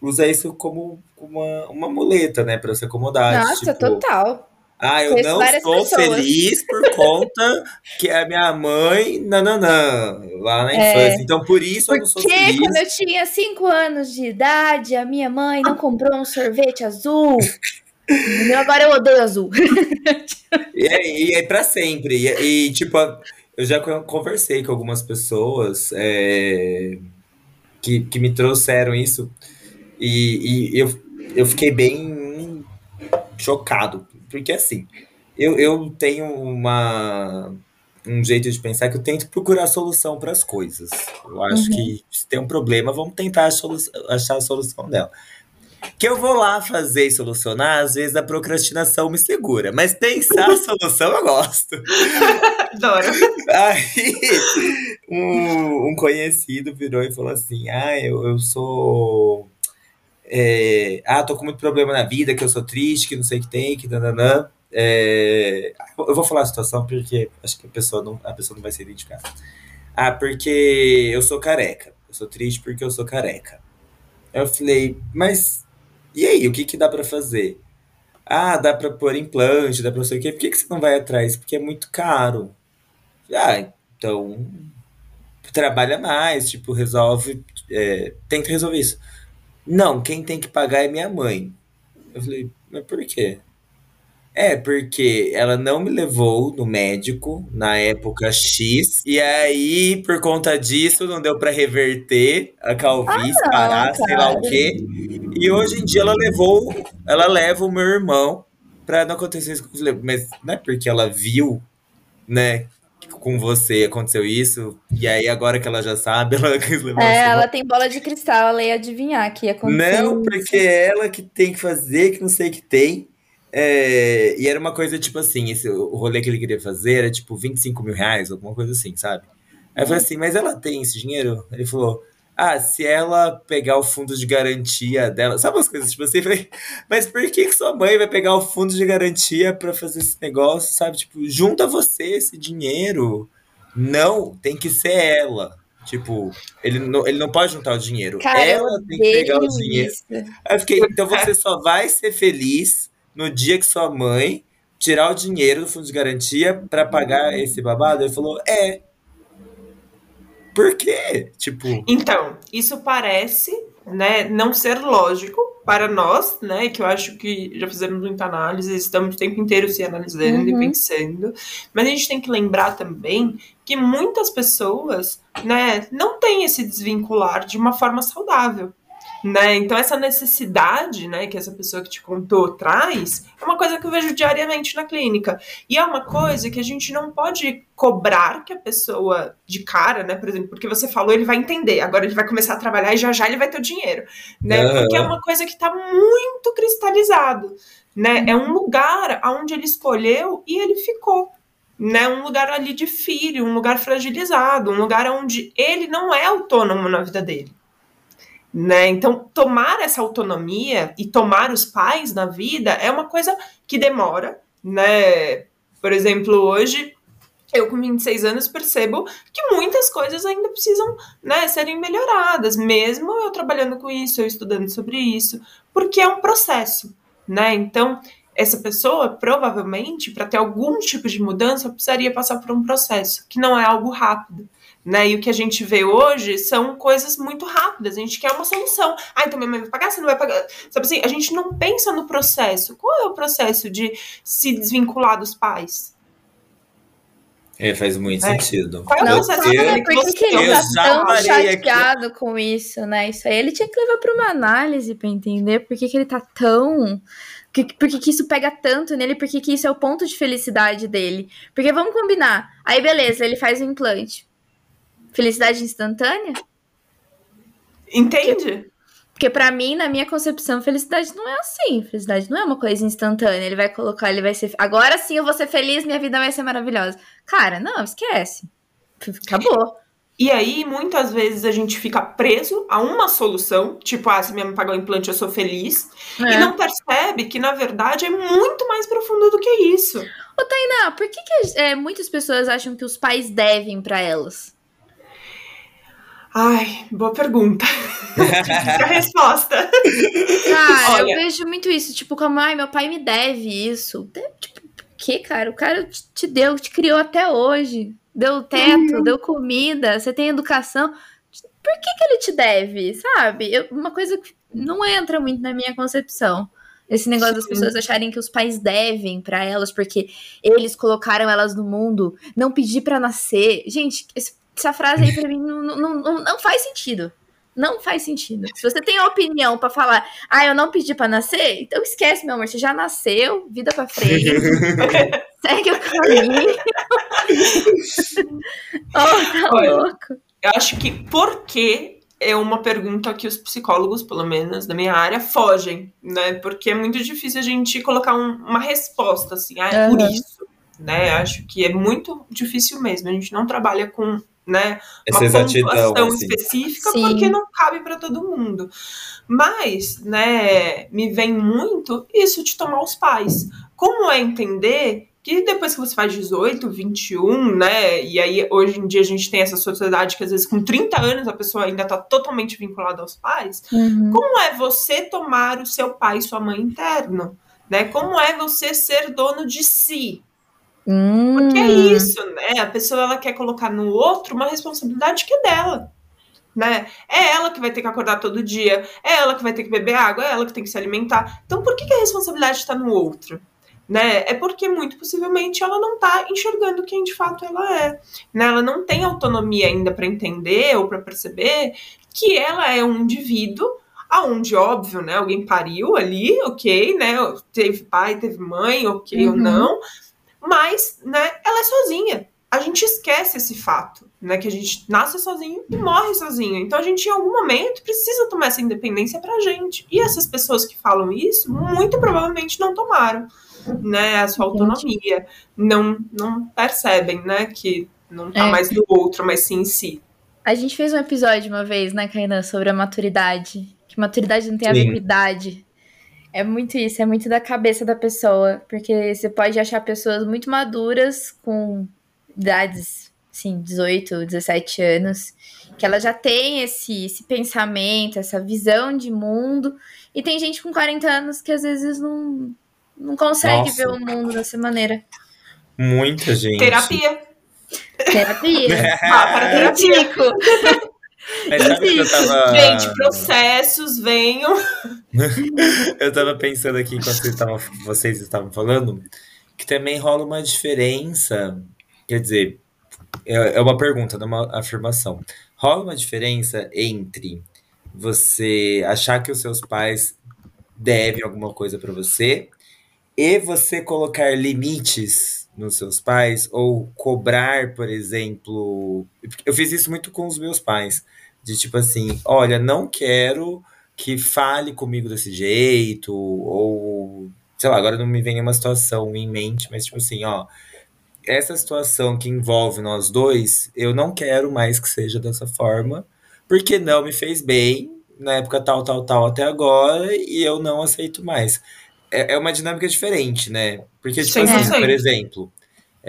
usa isso como uma, uma muleta, né? Pra se acomodar. Nossa, tipo, total. Ah, eu não sou pessoas. feliz por conta que a minha mãe, nananã, lá na é. infância. Então, por isso eu não sou feliz. Porque quando eu tinha 5 anos de idade, a minha mãe não comprou um sorvete azul. agora eu odeio azul. e, é, e é pra sempre. E, e, tipo, eu já conversei com algumas pessoas é, que, que me trouxeram isso. E, e eu, eu fiquei bem chocado porque assim, eu, eu tenho uma, um jeito de pensar que eu tento procurar solução para as coisas. Eu acho uhum. que se tem um problema, vamos tentar a achar a solução dela. Que eu vou lá fazer e solucionar, às vezes a procrastinação me segura. Mas pensar a solução eu gosto. Adoro. Aí, um, um, conhecido virou e falou assim: Ah, eu, eu sou é, ah, tô com muito problema na vida, que eu sou triste, que não sei o que tem, que nananã. É, eu vou falar a situação porque acho que a pessoa não, a pessoa não vai se identificar. Ah, porque eu sou careca. Eu sou triste porque eu sou careca. Eu falei, mas e aí, o que, que dá para fazer? Ah, dá para pôr implante, dá pra sei o quê. Por que, que você não vai atrás? Porque é muito caro. Ah, então trabalha mais, tipo, resolve, é, tenta resolver isso. Não, quem tem que pagar é minha mãe. Eu falei, mas por quê? É, porque ela não me levou no médico na época X, e aí, por conta disso, não deu para reverter a calvície, ah, parar, sei lá o quê. E hoje em dia ela levou, ela leva o meu irmão pra não acontecer isso. Mas não é porque ela viu, né, com você aconteceu isso, e aí agora que ela já sabe, ela É, ela tem bola de cristal, ela ia adivinhar que ia acontecer. Não, porque é ela que tem que fazer, que não sei que tem. É, e era uma coisa tipo assim: esse, o rolê que ele queria fazer era tipo 25 mil reais, alguma coisa assim, sabe? Aí eu falei assim, mas ela tem esse dinheiro? Ele falou, ah, se ela pegar o fundo de garantia dela, sabe umas coisas tipo assim, falei, mas por que, que sua mãe vai pegar o fundo de garantia para fazer esse negócio, sabe? Tipo, junta você esse dinheiro. Não, tem que ser ela. Tipo, ele não, ele não pode juntar o dinheiro. Cara, ela tem que pegar o dinheiro. Isso. Aí eu fiquei, então você só vai ser feliz no dia que sua mãe tirar o dinheiro do fundo de garantia para pagar esse babado? Ele falou, é. Por quê? Tipo. Então, isso parece né, não ser lógico para nós, né? Que eu acho que já fizemos muita análise, estamos o tempo inteiro se analisando uhum. e pensando. Mas a gente tem que lembrar também que muitas pessoas, né, não têm esse desvincular de uma forma saudável. Né? Então, essa necessidade né, que essa pessoa que te contou traz é uma coisa que eu vejo diariamente na clínica. E é uma coisa que a gente não pode cobrar que a pessoa de cara, né? Por exemplo, porque você falou, ele vai entender. Agora ele vai começar a trabalhar e já já ele vai ter o dinheiro. Né? Porque é uma coisa que está muito cristalizado. Né? É um lugar onde ele escolheu e ele ficou né, um lugar ali de filho, um lugar fragilizado, um lugar onde ele não é autônomo na vida dele. Né? Então, tomar essa autonomia e tomar os pais na vida é uma coisa que demora, né? Por exemplo, hoje eu com 26 anos percebo que muitas coisas ainda precisam né, serem melhoradas, mesmo eu trabalhando com isso, eu estudando sobre isso, porque é um processo, né? Então, essa pessoa, provavelmente, para ter algum tipo de mudança, precisaria passar por um processo, que não é algo rápido. Né? E o que a gente vê hoje são coisas muito rápidas. A gente quer uma solução. Ah, então minha mãe vai pagar, você não vai pagar. Sabe assim, a gente não pensa no processo. Qual é o processo de se desvincular dos pais? É, faz muito é. sentido. Qual é o não, processo? Eu? Por que, que ele tá tão chateado aqui. com isso, né? Isso aí ele tinha que levar para uma análise para entender por que, que ele tá tão por que, por que, que isso pega tanto nele? Por que, que isso é o ponto de felicidade dele? Porque vamos combinar. Aí, beleza, ele faz o implante. Felicidade instantânea? Entende? Porque, para mim, na minha concepção, felicidade não é assim. Felicidade não é uma coisa instantânea. Ele vai colocar, ele vai ser. Agora sim eu vou ser feliz, minha vida vai ser maravilhosa. Cara, não, esquece. Acabou. E aí, muitas vezes, a gente fica preso a uma solução, tipo, ah, se minha mãe pagar o implante, eu sou feliz, é. e não percebe que, na verdade, é muito mais profundo do que isso. Ô, Tainá, por que, que é, muitas pessoas acham que os pais devem para elas? Ai, boa pergunta. a resposta. Cara, Olha, eu vejo muito isso, tipo, como, ai, meu pai me deve isso. Tipo, por que, cara? O cara te deu, te criou até hoje deu teto, uhum. deu comida, você tem educação. Por que, que ele te deve, sabe? Eu, uma coisa que não entra muito na minha concepção. Esse negócio Sim. das pessoas acharem que os pais devem para elas porque eles colocaram elas no mundo, não pedir para nascer. Gente, essa frase aí pra mim não, não, não, não faz sentido. Não faz sentido. Se você tem opinião para falar, ah, eu não pedi para nascer, então esquece, meu amor, você já nasceu, vida para frente. segue o caminho. oh, tá Olha, louco. Eu acho que por que é uma pergunta que os psicólogos, pelo menos da minha área, fogem, né? Porque é muito difícil a gente colocar um, uma resposta assim, ah, é uhum. por isso, né? Acho que é muito difícil mesmo. A gente não trabalha com né? Essa uma pontuação assim. específica, Sim. porque não cabe para todo mundo. Mas, né, me vem muito isso de tomar os pais. Como é entender que depois que você faz 18, 21, né? E aí hoje em dia a gente tem essa sociedade que às vezes com 30 anos a pessoa ainda tá totalmente vinculada aos pais. Uhum. Como é você tomar o seu pai e sua mãe interno? Né? Como é você ser dono de si? Hum. Porque é isso, né? A pessoa ela quer colocar no outro uma responsabilidade que é dela. Né? É ela que vai ter que acordar todo dia, é ela que vai ter que beber água, é ela que tem que se alimentar. Então por que, que a responsabilidade está no outro? Né? É porque muito possivelmente ela não está enxergando quem de fato ela é. Né? Ela não tem autonomia ainda para entender ou para perceber que ela é um indivíduo aonde, óbvio, né, alguém pariu ali, ok, né, teve pai, teve mãe, ok uhum. ou não, mas, né, ela é sozinha. A gente esquece esse fato, né, que a gente nasce sozinho e morre sozinho. Então a gente em algum momento precisa tomar essa independência pra gente. E essas pessoas que falam isso, muito provavelmente não tomaram, né, a sua autonomia, não não percebem, né, que não tá é. mais no outro, mas sim em si. A gente fez um episódio uma vez, né, Kainan, sobre a maturidade. Que maturidade não tem sim. a ver com idade. É muito isso, é muito da cabeça da pessoa, porque você pode achar pessoas muito maduras com idades, assim, 18, 17 anos, que ela já tem esse, esse pensamento, essa visão de mundo, e tem gente com 40 anos que às vezes não, não consegue Nossa. ver o mundo dessa maneira. Muita gente. Terapia. Terapia. ah, para terapia. Mas sabe que eu tava... Gente, processos, venham. eu tava pensando aqui enquanto vocês estavam, vocês estavam falando, que também rola uma diferença. Quer dizer, é, é uma pergunta, não é uma afirmação. Rola uma diferença entre você achar que os seus pais devem alguma coisa para você e você colocar limites nos seus pais ou cobrar, por exemplo, eu fiz isso muito com os meus pais, de tipo assim, olha, não quero que fale comigo desse jeito ou sei lá, agora não me vem uma situação em mente, mas tipo assim, ó, essa situação que envolve nós dois, eu não quero mais que seja dessa forma, porque não me fez bem na época tal, tal, tal até agora e eu não aceito mais. É, é uma dinâmica diferente, né? Porque, tipo Sim, assim, sim. por exemplo,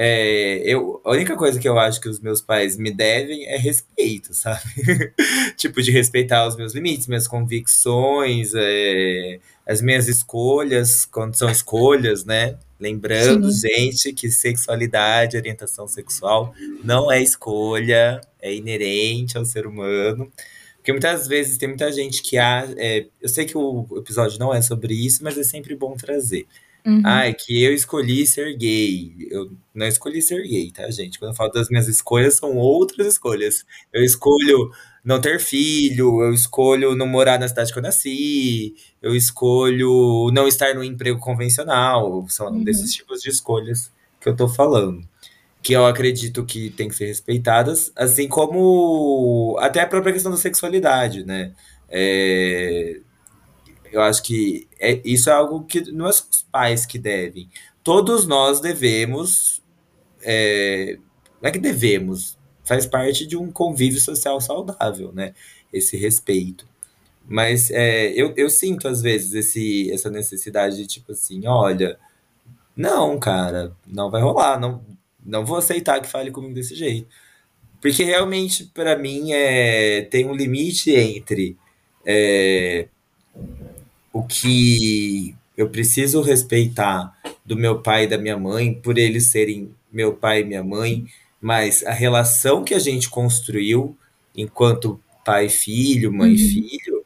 é, eu, a única coisa que eu acho que os meus pais me devem é respeito, sabe? tipo, de respeitar os meus limites, minhas convicções, é, as minhas escolhas, quando são escolhas, né? Lembrando, gente, que sexualidade, orientação sexual não é escolha, é inerente ao ser humano. Porque muitas vezes tem muita gente que há. É, eu sei que o episódio não é sobre isso, mas é sempre bom trazer. Uhum. Ah, é que eu escolhi ser gay. Eu não escolhi ser gay, tá, gente? Quando eu falo das minhas escolhas, são outras escolhas. Eu escolho não ter filho, eu escolho não morar na cidade que eu nasci, eu escolho não estar no emprego convencional. São Uhum. desses tipos de escolhas que eu tô falando. Que eu acredito que tem que ser respeitadas, assim como até a própria questão da sexualidade, né? É, eu acho que é, isso é algo que não é só os pais que devem. Todos nós devemos. é, não é que devemos, faz parte de um convívio social saudável, né? Esse respeito. Mas é, eu, eu sinto, às vezes, esse, essa necessidade de, tipo assim, olha, não, cara, não vai rolar, não, não vou aceitar que fale comigo desse jeito. Porque realmente, pra mim, é, tem um limite entre é, o que eu preciso respeitar do meu pai e da minha mãe, por eles serem meu pai e minha mãe, mas a relação que a gente construiu enquanto pai e filho, mãe e Uhum. filho,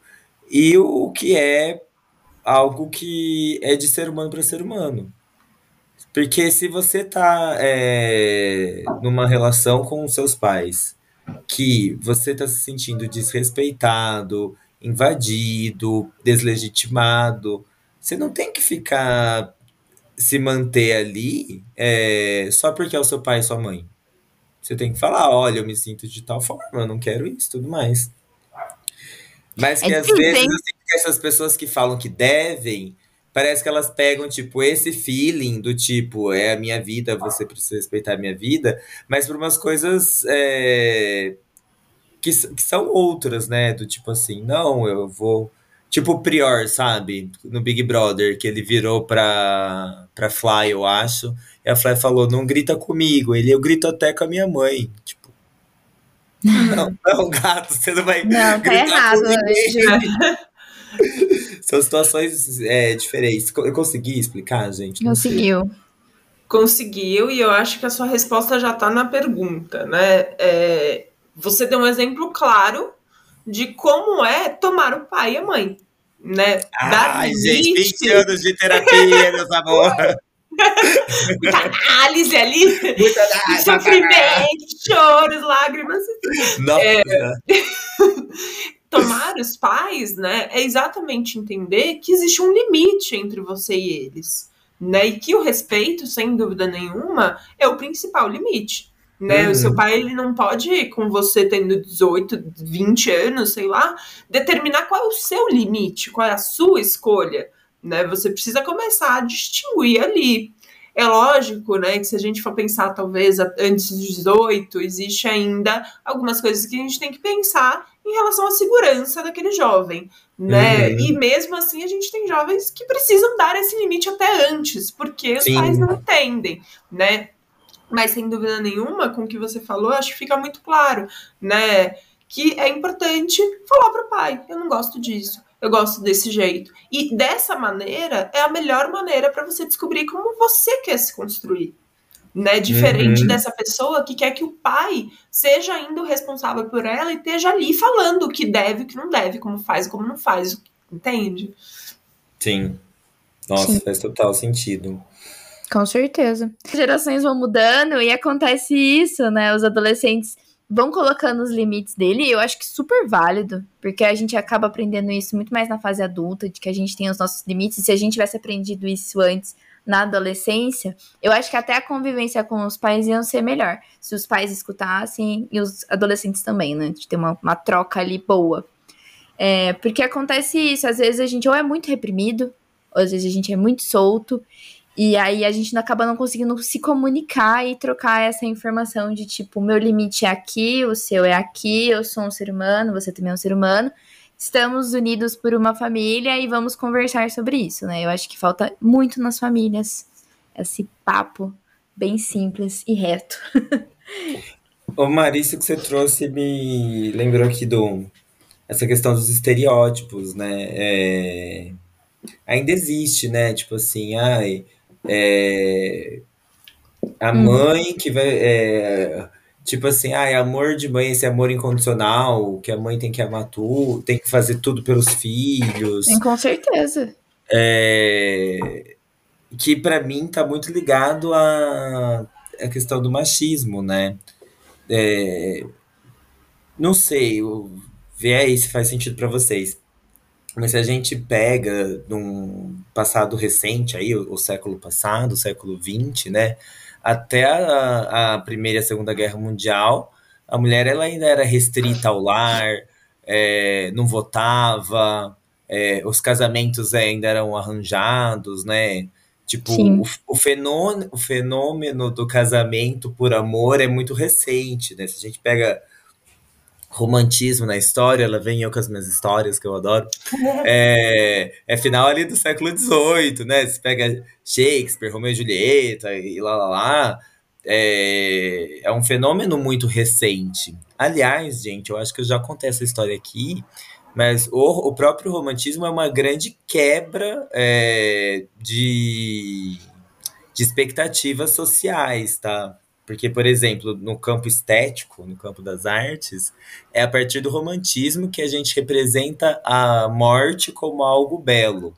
e o que é algo que é de ser humano para ser humano. Porque se você tá é, numa relação com os seus pais que você tá se sentindo desrespeitado, invadido, deslegitimado, você não tem que ficar se manter ali é, só porque é o seu pai e sua mãe. Você tem que falar, olha, eu me sinto de tal forma, eu não quero isso, tudo mais. Mas É que às difícil, vezes que essas pessoas que falam que devem, parece que elas pegam, tipo, esse feeling do tipo, é a minha vida, você precisa respeitar a minha vida, mas por umas coisas é, que, que são outras, né? Do tipo assim, não, eu vou. Tipo o Prior, sabe? No Big Brother, que ele virou pra, pra Fly, eu acho. E a Fly falou: não grita comigo. Ele, eu grito até com a minha mãe. Tipo, não, não, gato, você não vai Não, tá errado, com ninguém. Ju. São situações é, diferentes. Eu consegui explicar, gente? Não sei. Conseguiu. Conseguiu, e eu acho que a sua resposta já está na pergunta, né? É, você deu um exemplo claro de como é tomar o pai e a mãe, né? Ai, gente, limite, 20 anos de terapia, meus amor. muita análise ali, Muita sofrimento, choros, lágrimas. Nossa. Tomar os pais, né, é exatamente entender que existe um limite entre você e eles, né? E que o respeito, sem dúvida nenhuma, é o principal limite. Né? Uhum. O seu pai ele não pode, com você tendo 18, 20 anos, sei lá, determinar qual é o seu limite, qual é a sua escolha. Né? Você precisa começar a distinguir ali. É lógico, né, que se a gente for pensar talvez antes dos 18, existe ainda algumas coisas que a gente tem que pensar em relação à segurança daquele jovem, né? Uhum. E mesmo assim a gente tem jovens que precisam dar esse limite até antes, porque os Sim. pais não entendem, né? Mas sem dúvida nenhuma, com o que você falou, acho que fica muito claro, né? Que é importante falar pro pai, eu não gosto disso, eu gosto desse jeito. E dessa maneira é a melhor maneira para você descobrir como você quer se construir. Né? Diferente Uhum. dessa pessoa que quer que o pai seja ainda o responsável por ela e esteja ali falando o que deve, o que não deve, como faz e como não faz. Entende? Sim. Nossa, Sim. faz total sentido. Com certeza. As gerações vão mudando e acontece isso, né? Os adolescentes vão colocando os limites dele, eu acho que super válido, porque a gente acaba aprendendo isso muito mais na fase adulta, de que a gente tem os nossos limites, e se a gente tivesse aprendido isso antes na adolescência, eu acho que até a convivência com os pais ia ser melhor, se os pais escutassem e os adolescentes também, né, de ter uma, uma troca ali boa. É, porque acontece isso, às vezes a gente ou é muito reprimido, ou às vezes a gente é muito solto, e aí a gente acaba não conseguindo se comunicar e trocar essa informação de tipo, meu limite é aqui, o seu é aqui, eu sou um ser humano, você também é um ser humano. Estamos unidos por uma família e vamos conversar sobre isso, né? Eu acho que falta muito nas famílias esse papo bem simples e reto. Ô Marício, que você trouxe me lembrou aqui do essa questão dos estereótipos, né? É... Ainda existe, né? Tipo assim, ai, é, a hum. mãe que vai. É, tipo assim, ah, é amor de mãe, esse amor incondicional, que a mãe tem que amar tudo, tem que fazer tudo pelos filhos. Sim, com certeza. É, que para mim tá muito ligado à, à questão do machismo, né? É, não sei, vê aí se faz sentido para vocês. Mas se a gente pega num passado recente, aí, o, o século passado, o século XX, né? Até a, a, Primeira e a Segunda Guerra Mundial, a mulher ela ainda era restrita ao lar, é, não votava, é, os casamentos ainda eram arranjados, né? Tipo, o, o, fenômeno, o fenômeno do casamento por amor é muito recente, né? Se a gente pega romantismo na história, ela vem eu com as minhas histórias, que eu adoro. É, é final ali do século XVIII, né? Você pega Shakespeare, Romeu e Julieta e lá lá lá. É, é um fenômeno muito recente. Aliás, gente, eu acho que eu já contei essa história aqui, mas o, o próprio romantismo é uma grande quebra é, de, de expectativas sociais, tá? Porque, por exemplo, no campo estético, no campo das artes, é a partir do romantismo que a gente representa a morte como algo belo.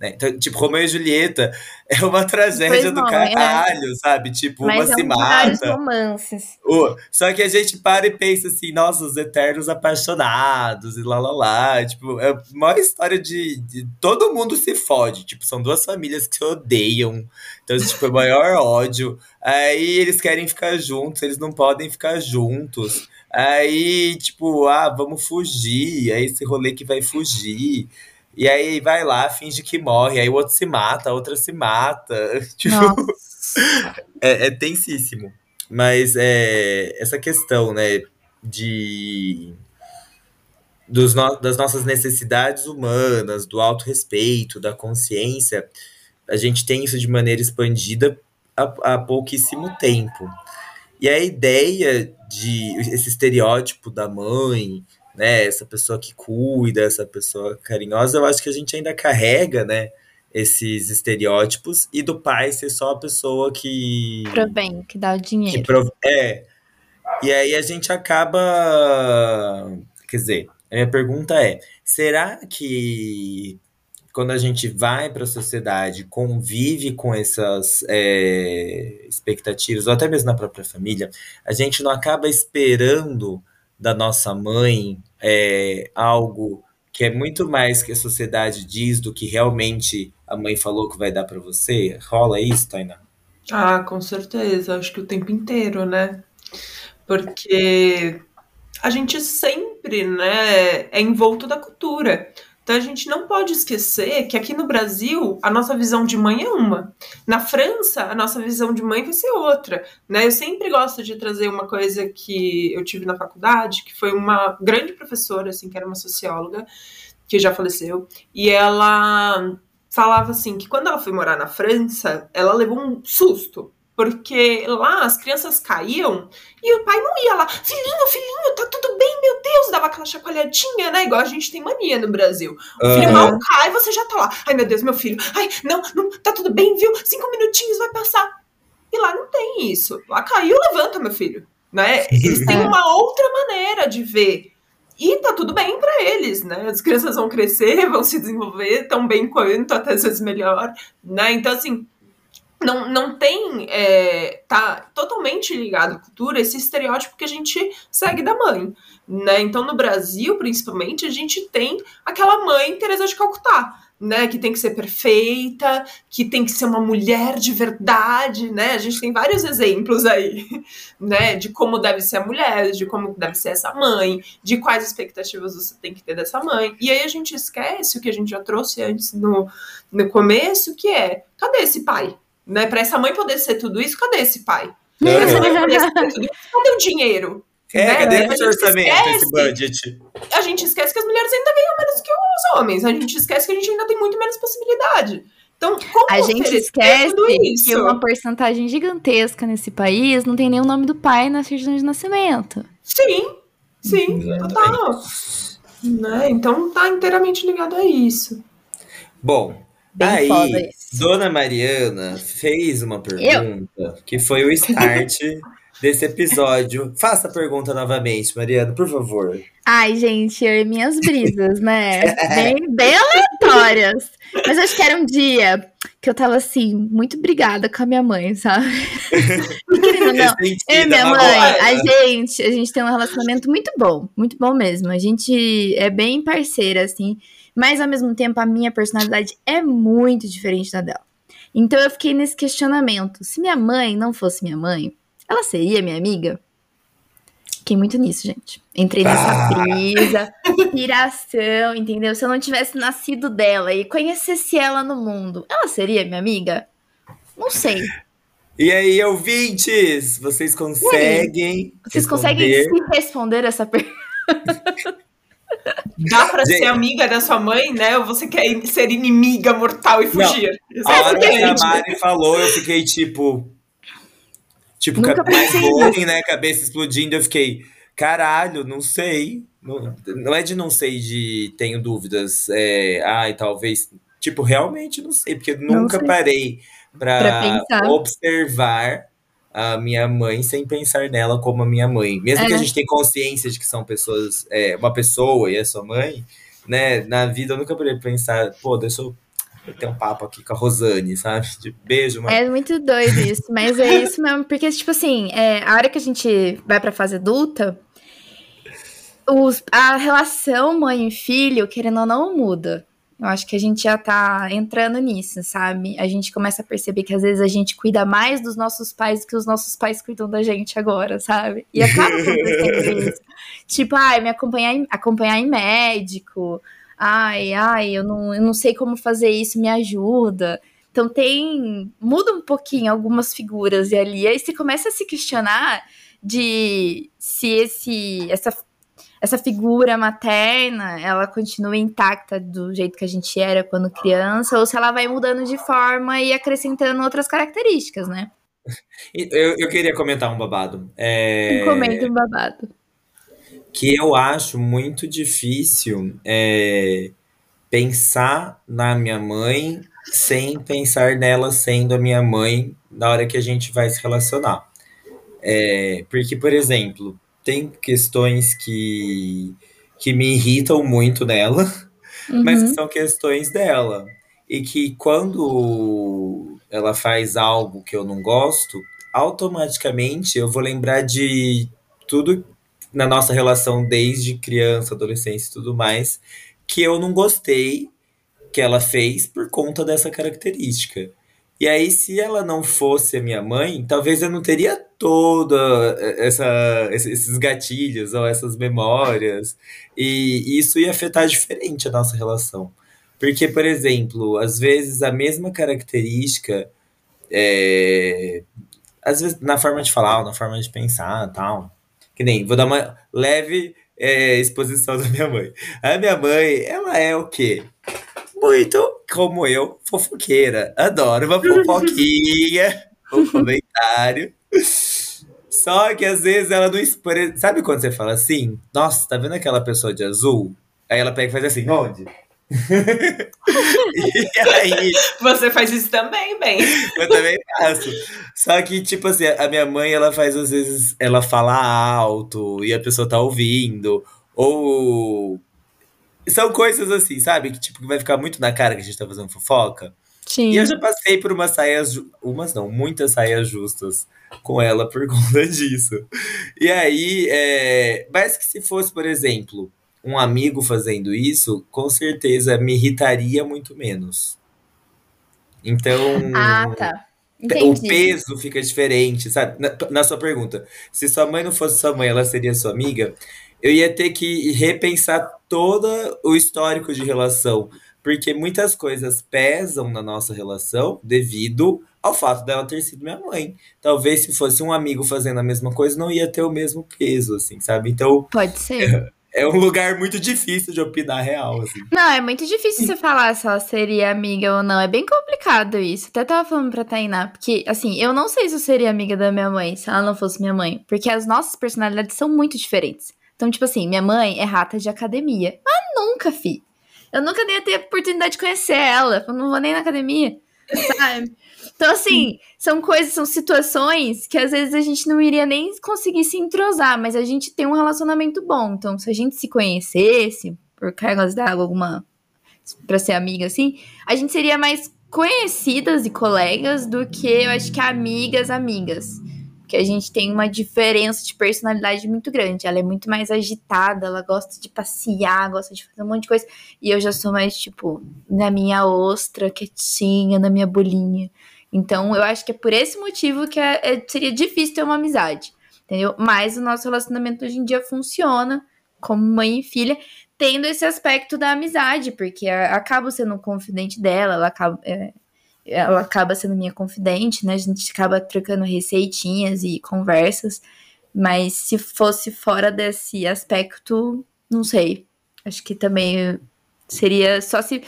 Né? Então, tipo, Romeu e Julieta é uma tragédia do é. caralho, sabe? Tipo, Mas uma é se mata. romances. Uh, só que a gente para e pensa assim, nossa, os eternos apaixonados e lá lá lá. Tipo, é uma história de, de, Todo mundo se fode. Tipo, são duas famílias que se odeiam. Então, tipo, é o maior ódio. Aí eles querem ficar juntos, eles não podem ficar juntos. Aí, tipo, ah, vamos fugir. Aí esse rolê que vai fugir. E aí vai lá, finge que morre, aí o outro se mata, a outra se mata. Tipo, é, é tensíssimo. Mas é, essa questão, né, de dos no, das nossas necessidades humanas, do autorrespeito, da consciência, a gente tem isso de maneira expandida há, há pouquíssimo tempo. E a ideia de esse estereótipo da mãe, né, essa pessoa que cuida, essa pessoa carinhosa, eu acho que a gente ainda carrega, né, esses estereótipos e do pai ser só a pessoa que bem, que dá o dinheiro. Prov... É. E aí a gente acaba, quer dizer, a minha pergunta é: será que quando a gente vai para a sociedade, convive com essas é, expectativas, ou até mesmo na própria família, a gente não acaba esperando da nossa mãe é algo que é muito mais que a sociedade diz do que realmente a mãe falou que vai dar para você? Rola isso, Tainá? Ah, com certeza. Acho que o tempo inteiro, né? Porque a gente sempre, né, é envolto da cultura. Então a gente não pode esquecer que aqui no Brasil a nossa visão de mãe é uma. Na França, a nossa visão de mãe vai ser outra. Né? Eu sempre gosto de trazer uma coisa que eu tive na faculdade, que foi uma grande professora, assim, que era uma socióloga, que já faleceu, e ela falava assim que quando ela foi morar na França, ela levou um susto porque lá as crianças caíam e o pai não ia lá, filhinho, filhinho, tá tudo meu Deus, dava aquela chacoalhadinha, né? Igual a gente tem mania no Brasil. O uhum. filho mal cai, você já tá lá. Ai, meu Deus, meu filho. Ai, não, não, tá tudo bem, viu? Cinco minutinhos vai passar. E lá não tem isso. Lá caiu, levanta, meu filho. Né? Eles têm uma outra maneira de ver. E tá tudo bem para eles, né? As crianças vão crescer, vão se desenvolver tão bem quanto, até às vezes melhor, né? Então, assim, não, não tem. É, tá totalmente ligado à cultura esse estereótipo que a gente segue da mãe. Né? Então, no Brasil, principalmente, a gente tem aquela mãe Teresa de Calcutá né, que tem que ser perfeita, que tem que ser uma mulher de verdade, né? A gente tem vários exemplos aí, né, de como deve ser a mulher, de como deve ser essa mãe, de quais expectativas você tem que ter dessa mãe. E aí a gente esquece o que a gente já trouxe antes no, no começo, que é, cadê esse pai? Né, para essa mãe poder ser tudo isso, cadê esse pai? Pra essa mãe poder ser tudo isso, cadê o dinheiro? É, né? cadê A esse gente orçamento, esquece esse budget? a gente esquece que as mulheres ainda ganham menos que os homens. A gente esquece que a gente ainda tem muito menos possibilidade. Então, como A gente esquece tudo isso? que uma porcentagem gigantesca nesse país não tem nem o nome do pai na certidão de nascimento. Sim, sim, Exatamente. total. Né? Então tá inteiramente ligado a isso. Bom, Bem aí, foda isso. Dona Mariana fez uma pergunta que foi o start desse episódio. Faça a pergunta novamente, Mariana, por favor. Ai, gente, eu e minhas brisas, né? Bem, bem aleatórias. Mas acho que era um dia que eu tava assim, muito brigada com a minha mãe, sabe? Querendo não, eu e minha mãe, a gente, a gente tem um relacionamento muito bom, muito bom mesmo. A gente é bem parceira, assim, mas ao mesmo tempo a minha personalidade é muito diferente da dela. Então eu fiquei nesse questionamento: se minha mãe não fosse minha mãe, ela seria minha amiga? Fiquei muito nisso, gente. Entrei nessa Ah. brisa, piração, entendeu? Se eu não tivesse nascido dela e conhecesse ela no mundo, ela seria minha amiga? Não sei. E aí, ouvintes, vocês conseguem. Vocês responder? conseguem se responder essa pergunta? Dá pra Gente. ser amiga da sua mãe, né? Ou você quer ser inimiga mortal e fugir? A hora que a. Mari falou, eu fiquei tipo. Tipo, Nunca ca- mais pensei bowling, né? Cabeça explodindo. Eu fiquei, caralho, não sei. Não, não é de não sei de tenho dúvidas. É, ai, talvez. Tipo, realmente não sei, porque eu Não nunca sei. parei pensar. observar a minha mãe sem pensar nela como a minha mãe. Mesmo que a É. gente tenha consciência de que são pessoas, é, uma pessoa e é sua mãe, né? Na vida eu nunca pra pensar, pô, deixa eu ter um papo aqui com a Rosane, sabe? De beijo, mãe. É muito doido isso, mas é isso mesmo, porque, tipo assim, é, a hora que a gente vai pra fase adulta, os- a relação mãe e filho, querendo ou não, muda. Eu acho que a gente já tá entrando nisso, sabe? A gente começa a perceber que às vezes a gente cuida mais dos nossos pais do que os nossos pais cuidam da gente agora, sabe? E acaba acontecendo isso. Tipo, ai, me acompanhar em, acompanhar em médico. Ai, ai, eu não, eu não sei como fazer isso, me ajuda. Então tem. Muda um pouquinho algumas figuras e ali. Aí você começa a se questionar de se esse, essa, essa figura materna ela continua intacta do jeito que a gente era quando criança, ou se ela vai mudando de forma e acrescentando outras características, né? Eu, eu queria comentar um babado. É, Um comentário babado. que eu acho muito difícil é, pensar na minha mãe sem pensar nela sendo a minha mãe na hora que a gente vai se relacionar. É, porque, por exemplo, tem questões que, que me irritam muito nela, mas que Uhum. são questões dela. E que quando ela faz algo que eu não gosto, automaticamente eu vou lembrar de tudo na nossa relação desde criança, adolescência e tudo mais, que eu não gostei que ela fez por conta dessa característica. E aí, se ela não fosse a minha mãe, talvez eu não teria toda essa, esses gatilhos ou essas memórias. E isso ia afetar diferente a nossa relação. Porque, por exemplo, às vezes a mesma característica, é, às vezes na forma de falar, na forma de pensar tal. Que nem, vou dar uma leve é, exposição da minha mãe. A minha mãe, ela é o quê? Muito como eu, fofoqueira. Adoro uma fofoquinha, um comentário. Só que às vezes ela não expõe. Sabe quando você fala assim? Nossa, tá vendo aquela pessoa de azul? Aí ela pega e faz assim, onde? e aí, Você faz isso também, bem. eu também faço. Só que, tipo assim, a minha mãe, ela faz às vezes, ela fala alto e a pessoa tá ouvindo. Ou. São coisas assim, sabe? Que tipo, que vai ficar muito na cara que a gente tá fazendo fofoca. Sim. E eu já passei por umas saias, ju- umas não, muitas saias justas com ela por conta disso. E aí, é, mas que se fosse, por exemplo, um amigo fazendo isso, com certeza me irritaria muito menos. Então, Ah, tá. o Entendi. peso fica diferente, sabe? Na, na sua pergunta, se sua mãe não fosse sua mãe, ela seria sua amiga, eu ia ter que repensar todo o histórico de relação, porque muitas coisas pesam na nossa relação devido ao fato dela ter sido minha mãe. Talvez se fosse um amigo fazendo a mesma coisa, não ia ter o mesmo peso, assim, sabe? Então, Pode ser. é um lugar muito difícil de opinar real, assim. Não, é muito difícil você falar se ela seria amiga ou não. É bem complicado isso. Até tava falando pra Tainá, porque, assim, eu não sei se eu seria amiga da minha mãe se ela não fosse minha mãe. Porque as nossas personalidades são muito diferentes. Então, tipo assim, minha mãe é rata de academia. Mas nunca, fi. Eu nunca nem ia ter a oportunidade de conhecer ela. Eu não vou nem na academia, sabe? Então, assim, são coisas, são situações que às vezes a gente não iria nem conseguir se entrosar, mas a gente tem um relacionamento bom. Então, se a gente se conhecesse, por cargas d'água, alguma. pra ser amiga assim, a gente seria mais conhecidas e colegas do que eu acho que amigas, amigas. Porque a gente tem uma diferença de personalidade muito grande. Ela é muito mais agitada, ela gosta de passear, gosta de fazer um monte de coisa. E eu já sou mais, tipo, na minha ostra, quietinha, na minha bolinha. Então, eu acho que é por esse motivo que é- é- seria difícil ter uma amizade, entendeu? Mas o nosso relacionamento hoje em dia funciona como mãe e filha, tendo esse aspecto da amizade, porque a- acabo sendo um confidente dela, ela acaba, é, ela acaba sendo minha confidente, né? A gente acaba trocando receitinhas e conversas, mas se fosse fora desse aspecto, não sei. Acho que também seria só se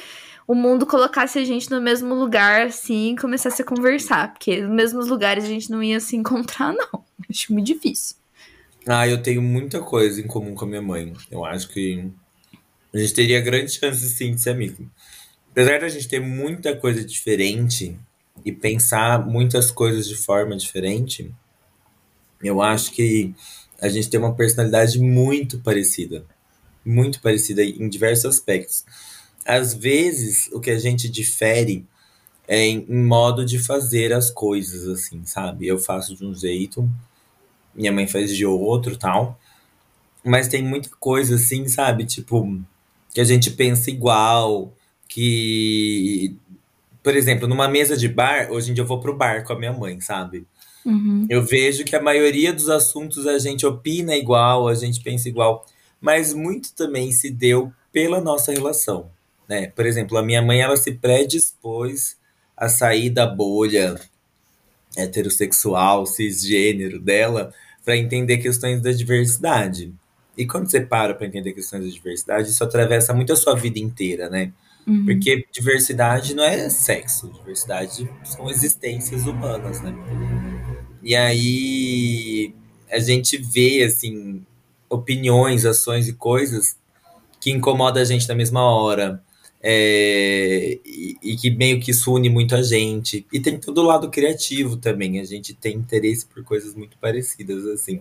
o mundo colocasse a gente no mesmo lugar, assim, e começasse a conversar. Porque nos mesmos lugares a gente não ia se encontrar, não. Acho muito difícil. Ah, eu tenho muita coisa em comum com a minha mãe. Eu acho que a gente teria grande chance, sim, de ser amigo. Apesar da gente ter muita coisa diferente e pensar muitas coisas de forma diferente, eu acho que a gente tem uma personalidade muito parecida. Muito parecida em diversos aspectos. Às vezes, o que a gente difere é em, em modo de fazer as coisas, assim, sabe? Eu faço de um jeito, minha mãe faz de outro, tal. Mas tem muita coisa assim, sabe? Tipo, que a gente pensa igual, que, por exemplo, numa mesa de bar, hoje em dia eu vou pro bar com a minha mãe, sabe? Uhum. Eu vejo que a maioria dos assuntos a gente opina igual, a gente pensa igual, mas muito também se deu pela nossa relação, né? Por exemplo, a minha mãe ela se predispôs a sair da bolha heterossexual, cisgênero dela, para entender questões da diversidade. E quando você para para entender questões da diversidade, isso atravessa muito a sua vida inteira, né? Uhum. Porque diversidade não é sexo, diversidade são existências humanas, né? E aí a gente vê, assim, opiniões, ações e coisas que incomodam a gente na mesma hora. é, e, e que meio que isso une muito a gente. E tem todo o lado criativo também. A gente tem interesse por coisas muito parecidas, assim.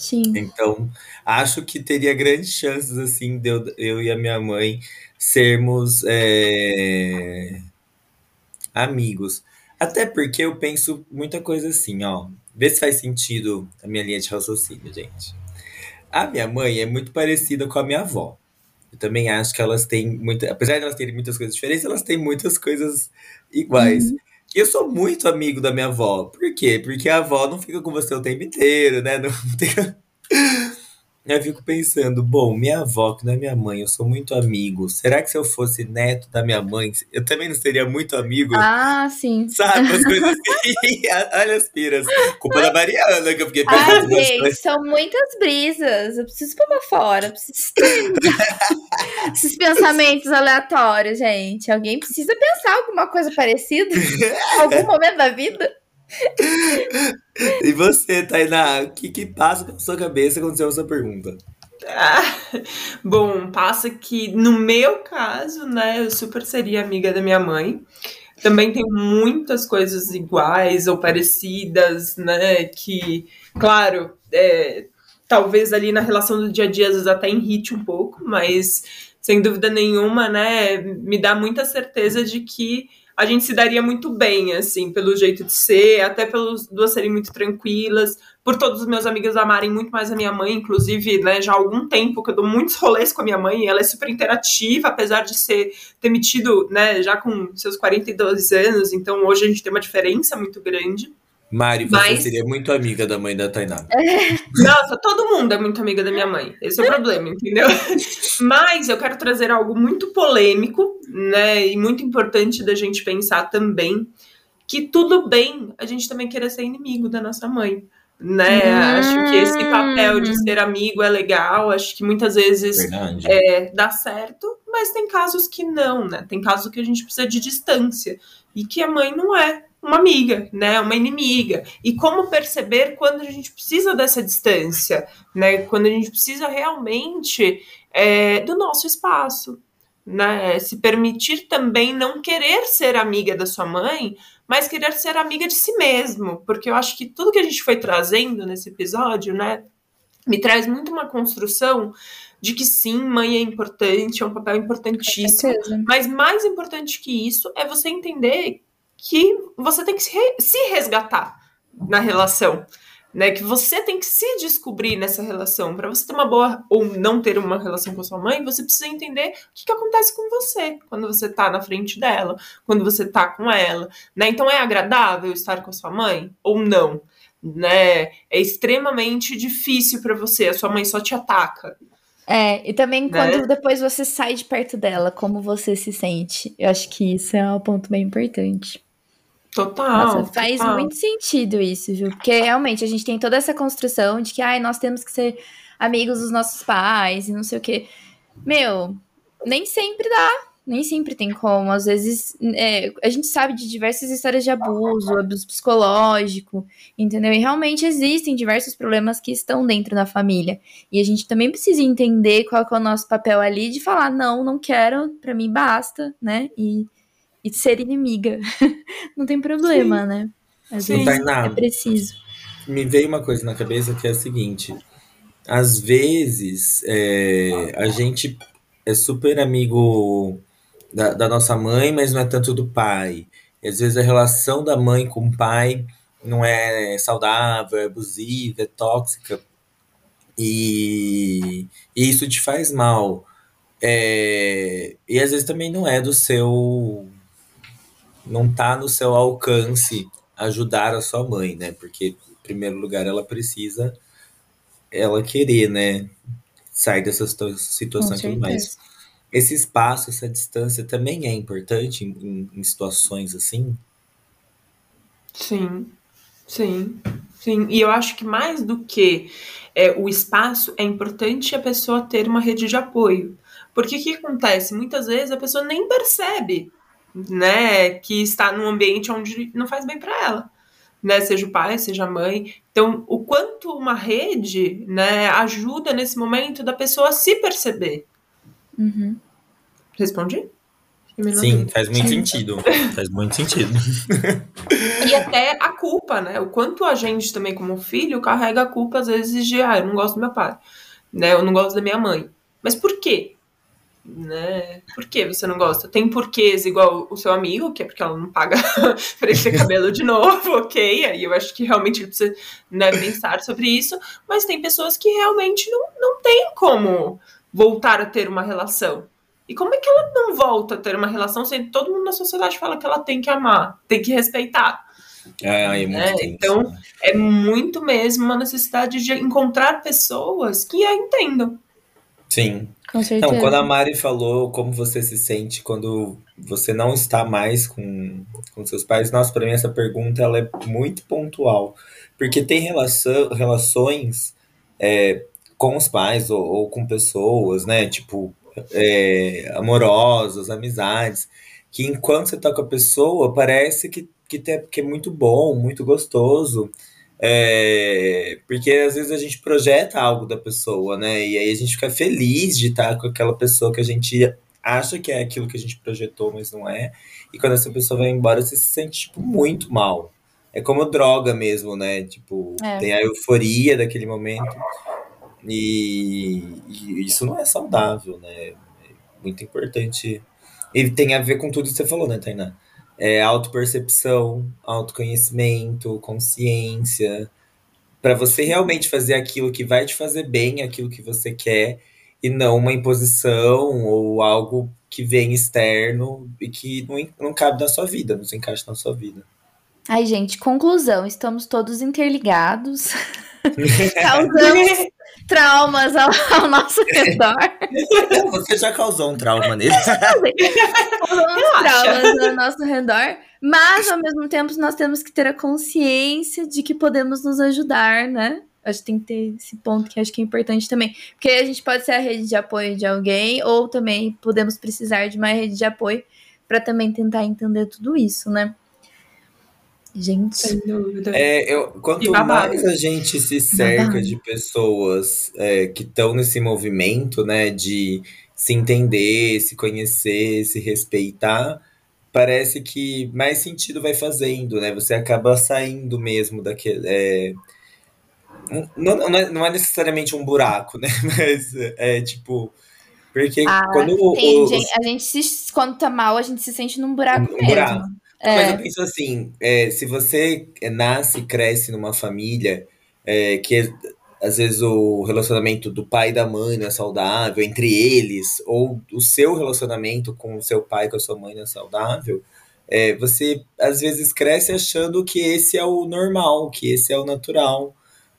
Sim. Então, acho que teria grandes chances, assim, de eu, eu e a minha mãe sermos é, amigos. Até porque eu penso muita coisa assim, ó. Vê se faz sentido a minha linha de raciocínio, gente. A minha mãe é muito parecida com a minha avó. Eu também acho que elas têm muita. Apesar de elas terem muitas coisas diferentes, elas têm muitas coisas iguais. Uhum. Eu sou muito amigo da minha avó. Por quê? Porque a avó não fica com você o tempo inteiro, né? Não tem... Eu fico pensando, bom, minha avó, que não é minha mãe, eu sou muito amigo. Será que se eu fosse neto da minha mãe, eu também não seria muito amigo? Ah, sim. Sabe? As coisas assim. Olha as piras. Culpa da Mariana, que eu fiquei pensando nas gente, coisas. são muitas brisas. Eu preciso pôr pra fora. Preciso... Esses pensamentos aleatórios, gente. Alguém precisa pensar alguma coisa parecida em algum momento da vida. E você, Tainá, o que, que passa pela sua cabeça quando você ouve essa pergunta? Ah, bom, passa que no meu caso, né, eu super seria amiga da minha mãe. Também tem muitas coisas iguais ou parecidas, né, que, claro, é, talvez ali na relação do dia a dia às vezes até irrite um pouco, mas sem dúvida nenhuma, né, me dá muita certeza de que a gente se daria muito bem, assim, pelo jeito de ser, até pelas duas serem muito tranquilas, por todos os meus amigos amarem muito mais a minha mãe, inclusive, né, já há algum tempo que eu dou muitos rolês com a minha mãe, ela é super interativa, apesar de ser ter metido, né, já com seus 42 anos, então hoje a gente tem uma diferença muito grande. Mari, você Mas... seria muito amiga da mãe da Tainá. Nossa, todo mundo é muito amiga da minha mãe. Esse é o problema, entendeu? Mas eu quero trazer algo muito polêmico, né? E muito importante da gente pensar também. Que tudo bem a gente também querer ser inimigo da nossa mãe. Né? Hum. Acho que esse papel de ser amigo é legal. Acho que muitas vezes é, dá certo, mas tem casos que não, né? Tem casos que a gente precisa de distância. E que a mãe não é uma amiga, né, uma inimiga. E como perceber quando a gente precisa dessa distância, né, quando a gente precisa realmente é, do nosso espaço, né, se permitir também não querer ser amiga da sua mãe, mas querer ser amiga de si mesmo, porque eu acho que tudo que a gente foi trazendo nesse episódio, né, me traz muito uma construção de que sim, mãe é importante, é um papel importantíssimo, mas mais importante que isso é você entender que você tem que se resgatar na relação, né? Que você tem que se descobrir nessa relação. Para você ter uma boa ou não ter uma relação com a sua mãe, você precisa entender o que, que acontece com você quando você tá na frente dela, quando você tá com ela, né? Então é agradável estar com a sua mãe ou não, né? É extremamente difícil para você, a sua mãe só te ataca. É, e também né? quando depois você sai de perto dela, como você se sente. Eu acho que isso é um ponto bem importante. Total. Nossa, faz total. muito sentido isso, viu? Porque realmente a gente tem toda essa construção de que ai, nós temos que ser amigos dos nossos pais e não sei o quê. Meu, nem sempre dá. Nem sempre tem como. Às vezes, é, a gente sabe de diversas histórias de abuso, abuso psicológico, entendeu? E realmente existem diversos problemas que estão dentro da família. E a gente também precisa entender qual é o nosso papel ali de falar: não, não quero, pra mim basta, né? E e ser inimiga. não tem problema, Sim. né? Às Sim. vezes é preciso. Me veio uma coisa na cabeça que é a seguinte: às vezes é, a gente é super amigo da, da, nossa mãe, mas não é tanto do pai. E às vezes a relação da mãe com o pai não é saudável, é abusiva, é tóxica. E, e isso te faz mal. É, e às vezes também não é do seu não tá no seu alcance ajudar a sua mãe, né? Porque, em primeiro lugar, ela precisa ela querer, né? Sair dessa situação e tudo mais. Esse espaço, essa distância também é importante em, em situações assim? Sim, sim, sim. E eu acho que mais do que é, o espaço, é importante a pessoa ter uma rede de apoio. Porque o que acontece? Muitas vezes a pessoa nem percebe né, que está num ambiente onde não faz bem para ela, né, seja o pai, seja a mãe. Então, o quanto uma rede, né, ajuda nesse momento da pessoa se perceber. Uhum. Respondi? Sim, faz muito sentido. faz muito sentido. e até a culpa, né? O quanto a gente também, como filho, carrega a culpa às vezes de, ah, eu não gosto do meu pai, né? Eu não gosto da minha mãe. Mas por quê? Né? Por que você não gosta? Tem porquês igual o seu amigo, que é porque ela não paga para ele ter cabelo de novo, ok? Aí eu acho que realmente ele precisa né, pensar sobre isso, mas tem pessoas que realmente não, não tem como voltar a ter uma relação. E como é que ela não volta a ter uma relação se todo mundo na sociedade fala que ela tem que amar, tem que respeitar? É, é né? Então, né? é muito mesmo uma necessidade de encontrar pessoas que a entendam. Sim. Com certeza. Então, quando a Mari falou como você se sente quando você não está mais com, com seus pais, nossa, para mim essa pergunta ela é muito pontual. Porque tem relação, relações é, com os pais ou, ou, com pessoas, né? Tipo, é, amorosas, amizades, que enquanto você tá com a pessoa, parece que, que, tem, que é muito bom, muito gostoso. É, porque às vezes a gente projeta algo da pessoa, né? E aí a gente fica feliz de estar com aquela pessoa que a gente acha que é aquilo que a gente projetou, mas não é. E quando essa pessoa vai embora, você se sente, tipo, muito mal. É como droga mesmo, né? Tipo, é. tem a euforia daquele momento. E, e, isso não é saudável, né? É muito importante. E tem a ver com tudo que você falou, né, Tainá? É, autopercepção, autoconhecimento, consciência, para você realmente fazer aquilo que vai te fazer bem, aquilo que você quer, e não uma imposição ou algo que vem externo e que não, não cabe na sua vida, não se encaixa na sua vida. Ai, gente, conclusão: estamos todos interligados, causamos traumas ao, ao, nosso redor. Você já causou um trauma nele. causamos traumas ao nosso redor, mas ao mesmo tempo nós temos que ter a consciência de que podemos nos ajudar, né? Acho que tem que ter esse ponto que acho que é importante também. Porque a gente pode ser a rede de apoio de alguém, ou também podemos precisar de uma rede de apoio para também tentar entender tudo isso, né? Gente. É, eu, quanto mais a gente se cerca de pessoas é, que estão nesse movimento, né, de se entender, se conhecer, se respeitar, parece que mais sentido vai fazendo, né? Você acaba saindo mesmo daquele. É, não, não, é, não é necessariamente um buraco, né? Mas é tipo. Porque ah, quando. Os, a gente se, quando tá mal, a gente se sente num buraco um mesmo. Buraco. É. Mas eu penso assim, é, se você nasce e cresce numa família é, que às vezes o relacionamento do pai e da mãe não é saudável, entre eles, ou o seu relacionamento com o seu pai e com a sua mãe não é saudável, é, você às vezes cresce achando que esse é o normal, que esse é o natural.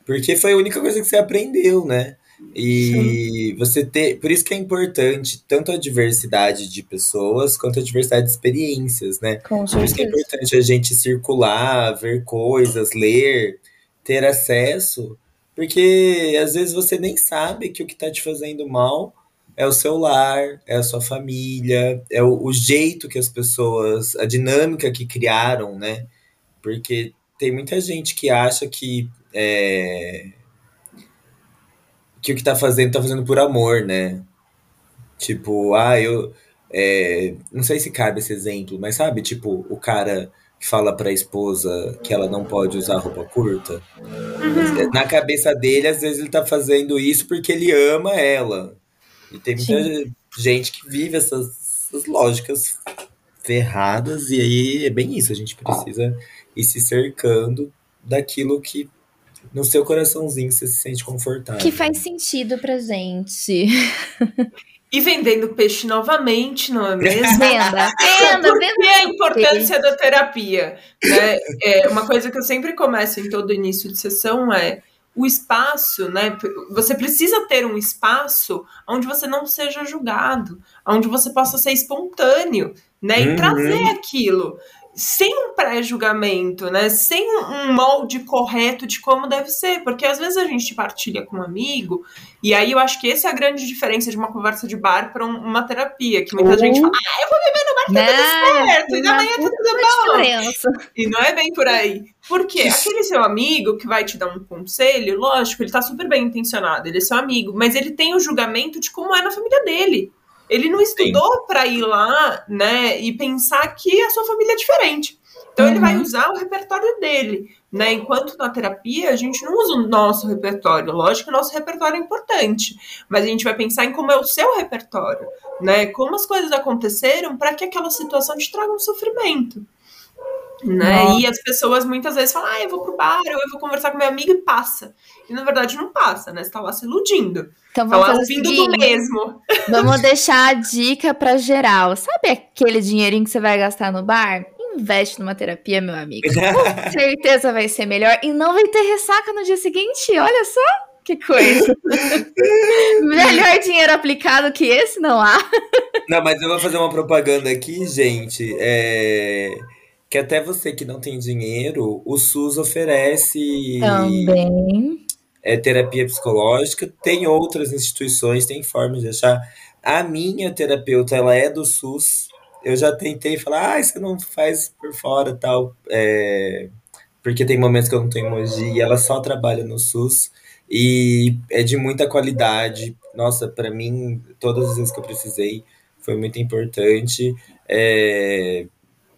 Porque foi a única coisa que você aprendeu, né? E Sim. você ter. Por isso que é importante tanto a diversidade de pessoas quanto a diversidade de experiências, né? Com por isso que é importante a gente circular, ver coisas, ler, ter acesso, porque às vezes você nem sabe que o que está te fazendo mal é o seu lar, é a sua família, é o, o jeito que as pessoas, a dinâmica que criaram, né? Porque tem muita gente que acha que é, que o que tá fazendo, tá fazendo por amor, né? Tipo, ah, eu. É, não sei se cabe esse exemplo, mas sabe, tipo, o cara que fala pra esposa que ela não pode usar roupa curta. Uhum. Na cabeça dele, às vezes ele tá fazendo isso porque ele ama ela. E tem muita Sim. gente que vive essas, essas lógicas ferradas, e aí é bem isso, a gente precisa ir se cercando daquilo que no seu coraçãozinho você se sente confortável. Que faz sentido pra gente. E vendendo peixe novamente, não é mesmo? Venda, venda, Por que a importância da terapia? Né? É, uma coisa que eu sempre começo em todo início de sessão é o espaço, né? Você precisa ter um espaço onde você não seja julgado, onde você possa ser espontâneo, né? E uhum. trazer aquilo sem um pré-julgamento, né? Sem um molde correto de como deve ser. Porque às vezes a gente partilha com um amigo, e aí eu acho que essa é a grande diferença de uma conversa de bar para um, uma terapia. Que muita uhum. gente fala, ah, eu vou beber no bar que tá tudo certo, e amanhã tá tudo bom. E não é bem por aí. Porque aquele seu amigo que vai te dar um conselho, lógico, ele tá super bem intencionado, ele é seu amigo, mas ele tem o julgamento de como é na família dele. Ele não estudou para ir lá, né, e pensar que a sua família é diferente. Então uhum. ele vai uhum. usar o repertório dele, né? Enquanto na terapia a gente não usa o nosso repertório. Lógico que o nosso repertório é importante, mas a gente vai pensar em como é o seu repertório, né? Como as coisas aconteceram para que aquela situação te traga um sofrimento. Né? E as pessoas muitas vezes falam, ah, eu vou pro bar, ou eu vou conversar com meu amigo e passa. E na verdade não passa, né? Você tá lá se iludindo. Então tá vamos tá lá ouvindo do mesmo. Vamos deixar a dica pra geral. Sabe aquele dinheirinho que você vai gastar no bar? Investe numa terapia, meu amigo. Com certeza vai ser melhor. E não vai ter ressaca no dia seguinte. Olha só. Que coisa. Melhor dinheiro aplicado que esse não há. Não, mas eu vou fazer uma propaganda aqui, gente. É que até você que não tem dinheiro, o SUS oferece também é, terapia psicológica. Tem outras instituições, tem formas de achar. A minha terapeuta, ela é do SUS. Eu já tentei falar, ah, você não faz por fora tal. É, porque tem momentos que eu não tenho emoji e ela só trabalha no SUS. E é de muita qualidade. Nossa, para mim, todas as vezes que eu precisei, foi muito importante. É,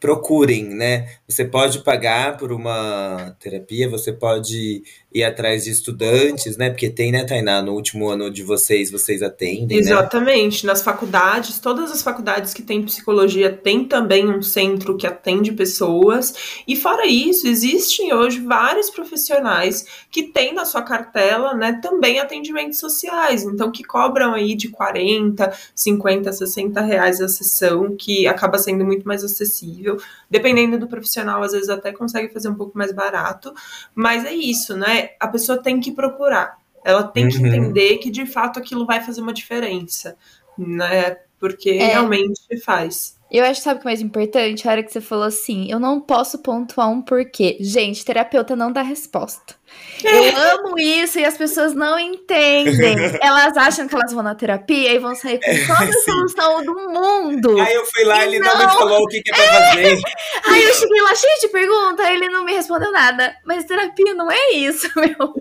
procurem, né? Você pode pagar por uma terapia, você pode ir atrás de estudantes, né? Porque tem, né, Tainá, no último ano de vocês, vocês atendem, né? Exatamente. Né? Nas faculdades, todas as faculdades que têm psicologia têm também um centro que atende pessoas. E fora isso, existem hoje vários profissionais que têm na sua cartela, né, também atendimentos sociais. Então, que cobram aí de 40, 50, 60 reais a sessão, que acaba sendo muito mais acessível. Dependendo do profissional, às vezes até consegue fazer um pouco mais barato. Mas é isso, né? A pessoa tem que procurar. Ela tem que Uhum. entender que de fato aquilo vai fazer uma diferença, né? Porque É. realmente faz. Eu acho, sabe o que é mais importante? A hora que você falou assim, eu não posso pontuar um porquê. Gente, terapeuta não dá resposta. Eu amo isso e as pessoas não entendem. Elas acham que elas vão na terapia e vão sair com toda a solução do mundo. Aí eu fui lá, ele não, Não. me falou o que, que é pra fazer. Aí eu cheguei lá cheio de perguntas, ele não me respondeu nada. Mas terapia não é isso, meu.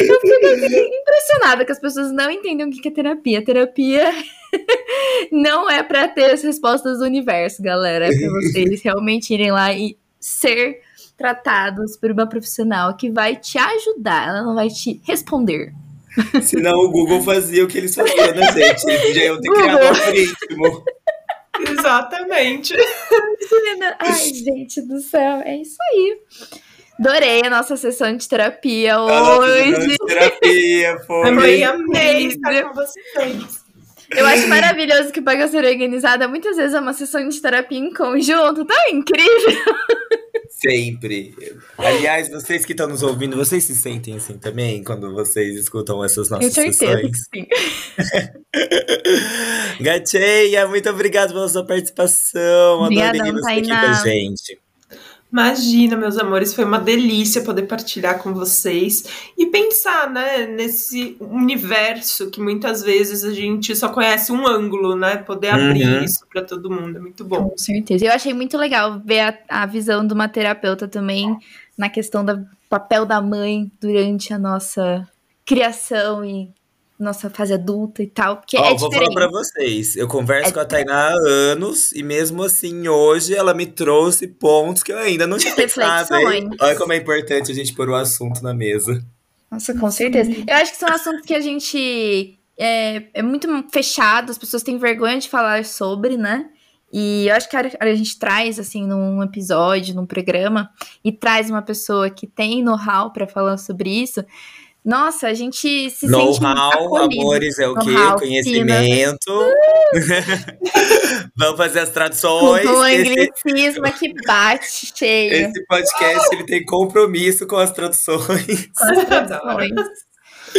Eu fiquei impressionada que as pessoas não entendem o que é terapia. Terapia não é pra ter as respostas do universo, galera. É pra vocês realmente irem lá e ser tratados por uma profissional que vai te ajudar. Ela não vai te responder. Senão o Google fazia o que eles faziam, né, gente? Eles já iam ter criado um algoritmo. Exatamente. Ai, gente do céu, é isso aí. Adorei a nossa sessão de terapia hoje. terapia foi. Amei Incrível. estar com vocês. Eu acho maravilhoso que o ser Organizada muitas vezes é uma sessão de terapia em conjunto. Tão incrível. Sempre. Aliás, vocês que estão nos ouvindo, vocês se sentem assim também quando vocês escutam essas Tenho nossas certeza que sessões? sim. Gacheia, muito obrigado pela sua participação. Obrigadão, Adorei você aqui com Tainá. a gente. Imagina, meus amores, foi uma delícia poder partilhar com vocês e pensar, né, nesse universo que muitas vezes a gente só conhece um ângulo, né? Poder abrir Uhum. isso para todo mundo é muito bom. Com certeza. Eu achei muito legal ver a, a visão de uma terapeuta também na questão do papel da mãe durante a nossa criação e nossa fase adulta e tal. Porque Ó, é vou falar pra vocês. Eu converso É com a Tainá há anos e mesmo assim, hoje ela me trouxe pontos que eu ainda não tinha pensado. Olha como é importante a gente pôr o assunto na mesa. Nossa, com certeza. Eu acho que são assuntos que a gente é, é muito fechado, as pessoas têm vergonha de falar sobre, né? E eu acho que a, a gente traz, assim, num episódio, num programa, e traz uma pessoa que tem know-how pra falar sobre isso. Nossa, a gente se sente Know-how, acolhido. amores, é o quê? Conhecimento. Vamos fazer as traduções. o Esse, anglicismo que bate cheio esse podcast ele tem compromisso com as traduções. com as traduções.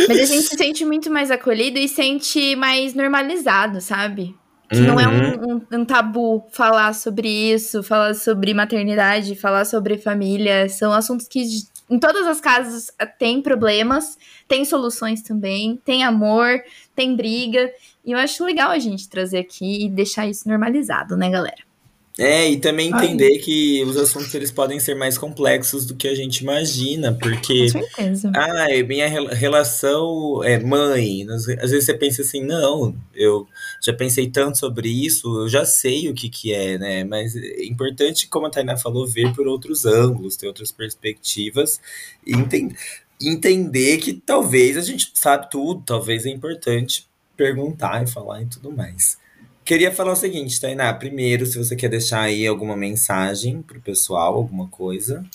Mas a gente se sente muito mais acolhido e sente mais normalizado, sabe? Que não é Uhum. um, um- um tabu falar sobre isso, falar sobre maternidade, falar sobre família. São assuntos que em todas as casas eh, tem problemas, tem soluções também, tem amor, tem briga. E eu acho legal a gente trazer aqui e deixar isso normalizado, né, galera? É, e também Ai. entender que os assuntos eles podem ser mais complexos do que a gente imagina, porque Com certeza. Ah, minha rela- relação é mãe. Às vezes você pensa assim, não, eu já pensei tanto sobre isso, eu já sei o que que é, né? Mas é importante, como a Tainá falou, ver por outros ângulos, ter outras perspectivas e enten- entender que talvez a gente sabe tudo, talvez é importante perguntar e falar e tudo mais. Queria falar o seguinte, Tainá, primeiro, se você quer deixar aí alguma mensagem pro pessoal, alguma coisa.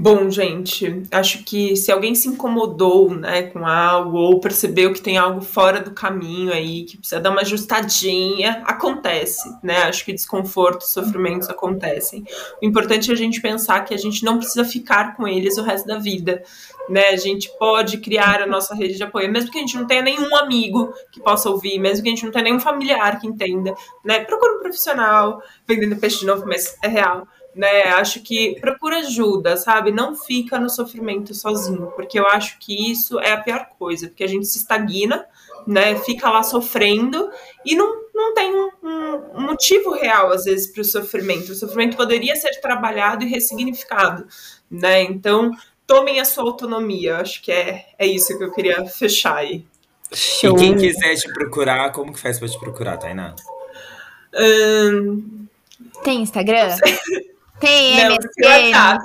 Bom, gente, acho que se alguém se incomodou, né, com algo ou percebeu que tem algo fora do caminho aí, que precisa dar uma ajustadinha, acontece, né? Acho que desconfortos, sofrimentos acontecem. O importante é a gente pensar que a gente não precisa ficar com eles o resto da vida, né? A gente pode criar a nossa rede de apoio, mesmo que a gente não tenha nenhum amigo que possa ouvir, mesmo que a gente não tenha nenhum familiar que entenda, né? Procura um profissional, vendendo peixe de novo, mas é real né? Acho que procura ajuda, sabe? Não fica no sofrimento sozinho, porque eu acho que isso é a pior coisa, porque a gente se estagna, né? Fica lá sofrendo e não, não tem um, um motivo real, às vezes, para o sofrimento. O sofrimento poderia ser trabalhado e ressignificado, né? Então, tomem a sua autonomia. Acho que é, é isso que eu queria fechar aí. E quem quiser te procurar, como que faz pra te procurar, Tainá? Hum, Tem Instagram? Tem MSN,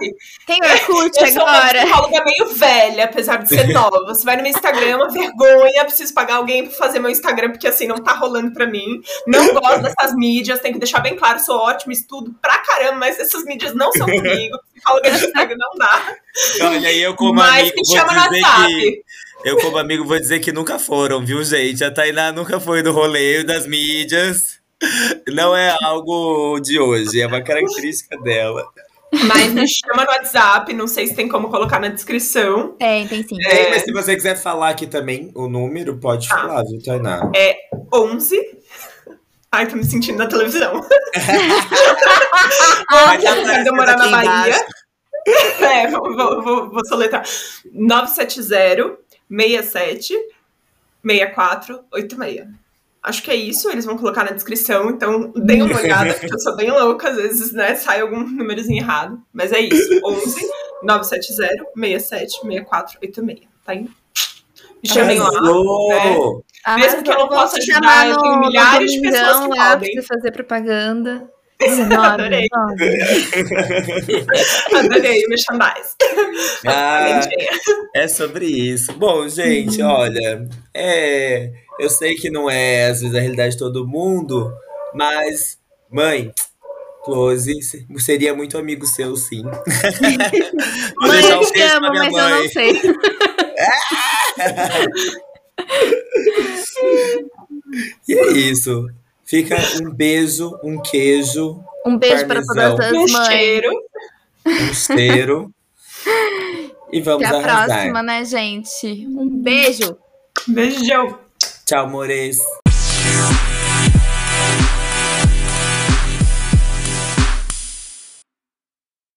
tem Orkut Eu sou uma agora. psicóloga meio velha, apesar de ser nova. Você vai no meu Instagram, é uma vergonha. Preciso pagar alguém pra fazer meu Instagram, porque assim, não tá rolando pra mim. Não gosto dessas mídias, tem que deixar bem claro. Sou ótimo, estudo pra caramba, mas essas mídias não são comigo. Psicóloga de Instagram não dá. Olha, aí eu como mas amigo me vou chama no dizer WhatsApp. que... Eu como amigo vou dizer que nunca foram, viu, gente? A Tainá nunca foi do rolê das mídias. Não é algo de hoje, é uma característica dela. Mas me chama no WhatsApp, não sei se tem como colocar na descrição. Tem, tem sim. Tem, mas se você quiser falar aqui também o número, pode Tá. falar, viu, Tainá? 11. Ai, tô me sentindo na televisão. Vai Vai aparecendo demorar na Bahia. embaixo. É, vou, vou, vou, vou soletrar. 970 67 64 86. Acho que é isso, eles vão colocar na descrição, então deem uma olhada, porque eu sou bem louca, às vezes, né, sai algum númerozinho errado. Mas é isso, 11 970 67 64 86, tá aí? Me chamem lá. Ah, Mesmo que eu não possa ajudar, eu tenho milhares de pessoas que lá pra podem. fazer propaganda. 19, Adorei. 19. Adorei o merchandise. Ah, é sobre isso. Bom, gente, olha, é, eu sei que não é às vezes a realidade de todo mundo, mas, mãe, Close seria muito amigo seu, sim. Vou Mãe, deixar eu um te amo, mas eu não mãe. sei. E é isso. Fica um beijo, um queijo, Um beijo para todas um as mães. cheiro. um cheiro. E vamos Até a arrasar. próxima, né, gente? Um beijo. Beijão. Tchau, amores.